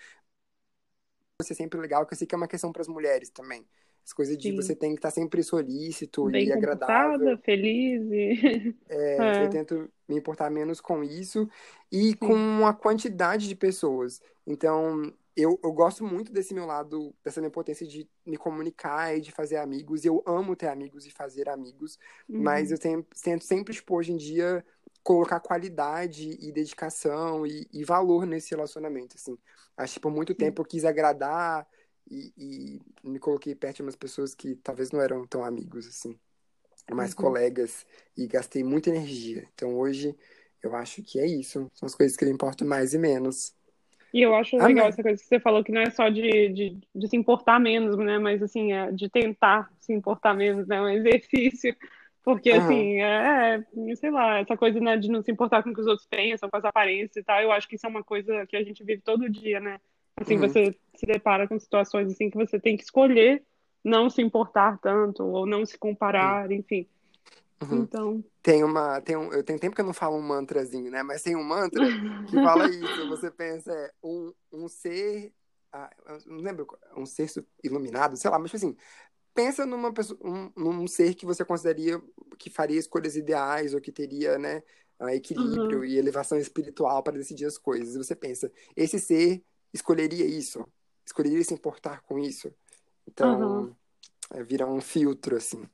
Ser sempre legal, que eu sei que é uma questão para as mulheres também. As coisas de Sim. você tem que estar sempre solícito Bem e agradável. feliz e... É, É, eu tento me importar menos com isso e sim. com a quantidade de pessoas. Então, eu, eu gosto muito desse meu lado, dessa minha potência de me comunicar e de fazer amigos. Eu amo ter amigos e fazer amigos, mas Uhum. eu tem- tento sempre, tipo, hoje em dia, colocar qualidade e dedicação e, e valor nesse relacionamento, assim. Acho que por muito tempo eu quis agradar e, e me coloquei perto de umas pessoas que talvez não eram tão amigos, assim mais Uhum. colegas e gastei muita energia. Então hoje eu acho que é isso. São as coisas que eu importo mais e menos. E eu acho legal essa coisa que você falou, que não é só de, de, de se importar menos, né? Mas assim, é de tentar se importar menos, né? É um exercício. Porque, Aham. assim, é, é, sei lá, essa coisa, né, de não se importar com o que os outros pensam, com as aparências e tal, eu acho que isso é uma coisa que a gente vive todo dia, né? Assim, Uhum. você se depara com situações assim que você tem que escolher não se importar tanto, ou não se comparar, enfim. Uhum. Então, Tem uma, tem um, eu tenho tempo que eu não falo um mantrazinho, né? Mas tem um mantra que fala isso. Você pensa, é um, um ser, ah, não lembro, um ser iluminado, sei lá, mas tipo assim, pensa numa pessoa, um, num ser que você consideraria que faria escolhas ideais ou que teria, né, equilíbrio Uhum. e elevação espiritual para decidir as coisas. E você pensa, esse ser escolheria isso? Escolheria se importar com isso? Então, Uhum. é, vira um filtro, assim.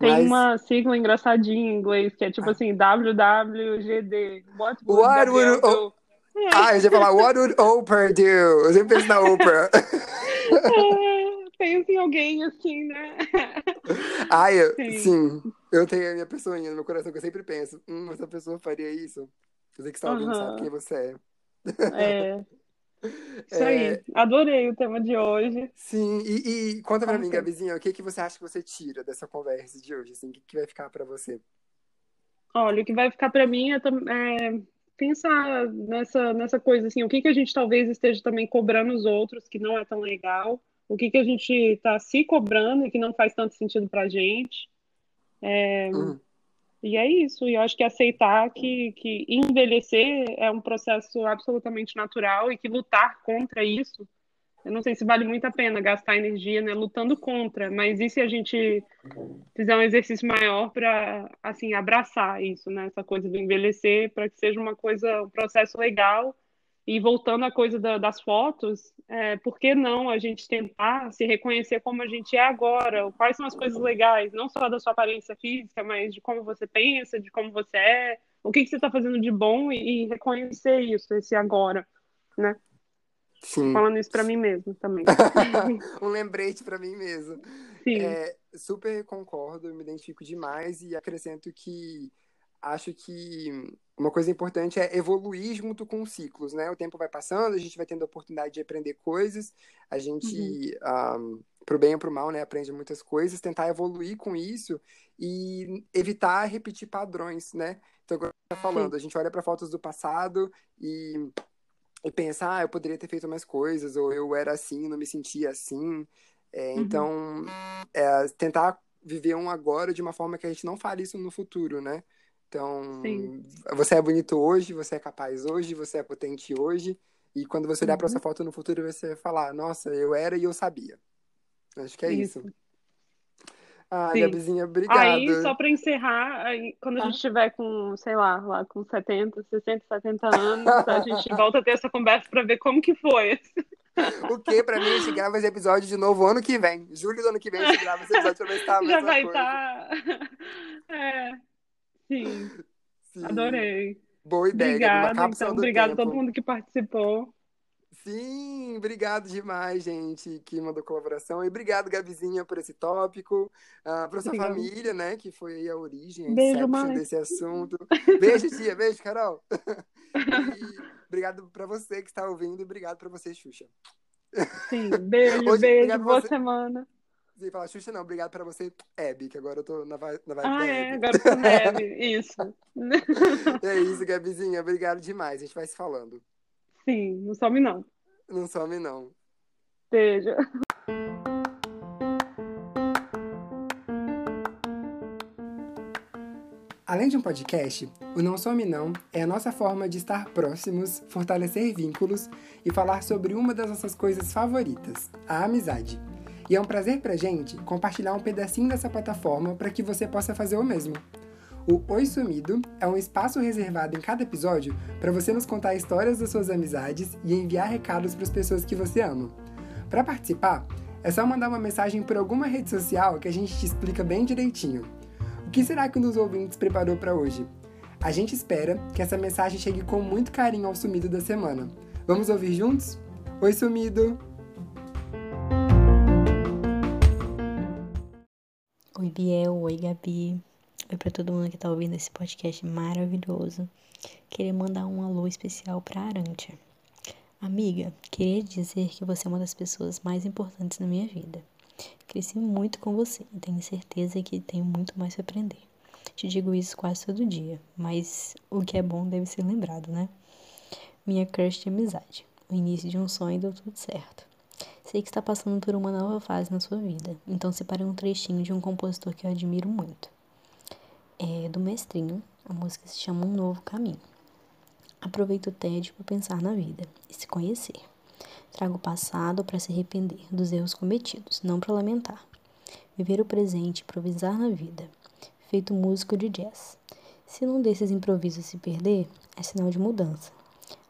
Tem Mas uma sigla engraçadinha em inglês que é tipo assim, WWGD. What would What would o- Ah, eu ia falar, what would Oprah do? Eu sempre penso na Oprah. É, Pensa em alguém assim, né? Ah, eu, Sim. sim. Eu tenho a minha pessoinha no meu coração que eu sempre penso, hum, essa pessoa faria isso. Você que está ouvindo sabe Aham. quem você é. É. Isso aí. Adorei o tema de hoje. Sim, e, e conta pra mim. Gabizinha, o que que você acha que você tira dessa conversa de hoje? Assim, o que que vai ficar pra você? Olha, o que vai ficar para mim é, é pensar nessa, nessa coisa assim, o que que a gente talvez esteja também cobrando os outros que não é tão legal, o que que a gente está se cobrando e que não faz tanto sentido pra gente. É, e é isso, e eu acho que aceitar que, que envelhecer é um processo absolutamente natural e que lutar contra isso, eu não sei se vale muito a pena gastar energia, né, lutando contra, mas e se a gente fizer um exercício maior para assim abraçar isso, né? Essa coisa do envelhecer, para que seja uma coisa, um processo legal. E voltando à coisa da- das fotos, é, por que não a gente tentar se reconhecer como a gente é agora? Quais são as coisas legais, não só da sua aparência física, mas de como você pensa, de como você é, o que que você está fazendo de bom e, e reconhecer isso, esse agora, né? Sim. Falando isso para mim mesmo também. um lembrete pra mim mesmo. Sim. É, super concordo, me identifico demais e acrescento que acho que uma coisa importante é evoluir junto com os ciclos, né? O tempo vai passando, a gente vai tendo a oportunidade de aprender coisas, a gente, um, pro bem ou pro mal, né, aprende muitas coisas, tentar evoluir com isso e evitar repetir padrões, né? Então, você tá falando, a gente olha para fotos do passado e e pensa, ah, eu poderia ter feito mais coisas, ou eu era assim, não me sentia assim. É, Uhum. Então, é, tentar viver um agora de uma forma que a gente não fale isso no futuro, né? Então, Sim. você é bonito hoje, você é capaz hoje, você é potente hoje, e quando você olhar para Uhum. essa foto no futuro, você vai falar, nossa, eu era e eu sabia. Acho que é isso. Isso. Ah, Sim. Gabizinha, obrigado. Aí, só para encerrar, aí, quando a gente estiver com, sei lá, lá com 70, 60, 70 anos, a gente volta a ter essa conversa para ver como que foi. O que pra mim a gente grava esse episódio de novo ano que vem. Julho do ano que vem a gente grava esse episódio pra ver se tá a Já vai estar. É. Sim. Sim. Adorei. Boa ideia, Obrigada, então. do Obrigada a todo mundo que participou. Sim, obrigado demais, gente, que mandou colaboração. E obrigado, Gabizinha, por esse tópico. Uh, para sua família, né, que foi aí a origem, Beijo, desse assunto. Beijo, tia. Beijo, Carol. E obrigado pra você que está ouvindo e obrigado pra você, Xuxa. Sim, beijo, Hoje, beijo, obrigado boa você. semana. Você fala Xuxa, não, obrigado pra você, Abby, que agora eu tô na vibe, na vibe Ah, é, agora eu tô leve. Isso. É isso, Gabizinha. Obrigado demais. A gente vai se falando. Sim, não some não. Não some, não. Beijo. Além de um podcast, o Não Some Não é a nossa forma de estar próximos, fortalecer vínculos e falar sobre uma das nossas coisas favoritas, a amizade. E é um prazer pra gente compartilhar um pedacinho dessa plataforma para que você possa fazer o mesmo. O Oi Sumido é um espaço reservado em cada episódio para você nos contar histórias das suas amizades e enviar recados para as pessoas que você ama. Para participar, é só mandar uma mensagem por alguma rede social que a gente te explica bem direitinho. O que será que um dos ouvintes preparou para hoje? A gente espera que essa mensagem chegue com muito carinho ao sumido da semana. Vamos ouvir juntos? Oi, sumido! Oi, Biel. Oi, Gabi. Oi pra todo mundo que tá ouvindo esse podcast maravilhoso. Queria mandar um alô especial pra Arantia. Amiga, queria dizer que você é uma das pessoas mais importantes na minha vida. Cresci muito com você e tenho certeza que tenho muito mais pra aprender. Te digo isso quase todo dia, mas o que é bom deve ser lembrado, né? Minha crush de amizade. O início de um sonho deu tudo certo. Sei que está passando por uma nova fase na sua vida, então separei um trechinho de um compositor que eu admiro muito. É do Mestrinho, a música se chama Um Novo Caminho. Aproveita o tédio para pensar na vida e se conhecer. Traga o passado para se arrepender dos erros cometidos, não para lamentar. viver o presente, improvisar na vida, feito músico de jazz. Se um desses improvisos se perder, é sinal de mudança.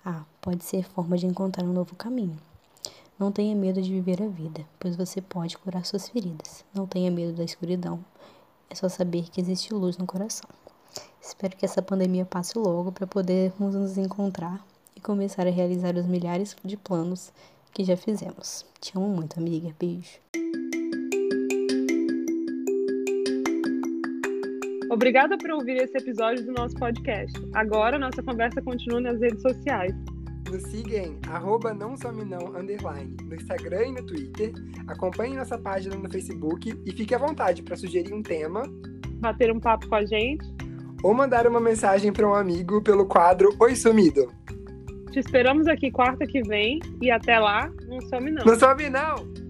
Ah, pode ser forma de encontrar um novo caminho. Não tenha medo de viver a vida, pois você pode curar suas feridas. Não tenha medo da escuridão. É só saber que existe luz no coração. Espero que essa pandemia passe logo para podermos nos encontrar e começar a realizar os milhares de planos que já fizemos. Te amo muito, amiga. Beijo. Obrigada por ouvir esse episódio do nosso podcast. Agora nossa conversa continua nas redes sociais. Nos siga em arroba não some não, underline, no Instagram e no Twitter. Acompanhe nossa página no Facebook e fique à vontade para sugerir um tema, bater um papo com a gente ou mandar uma mensagem para um amigo pelo quadro Oi Sumido. Te esperamos aqui quarta que vem e até lá, não some não. Não some não!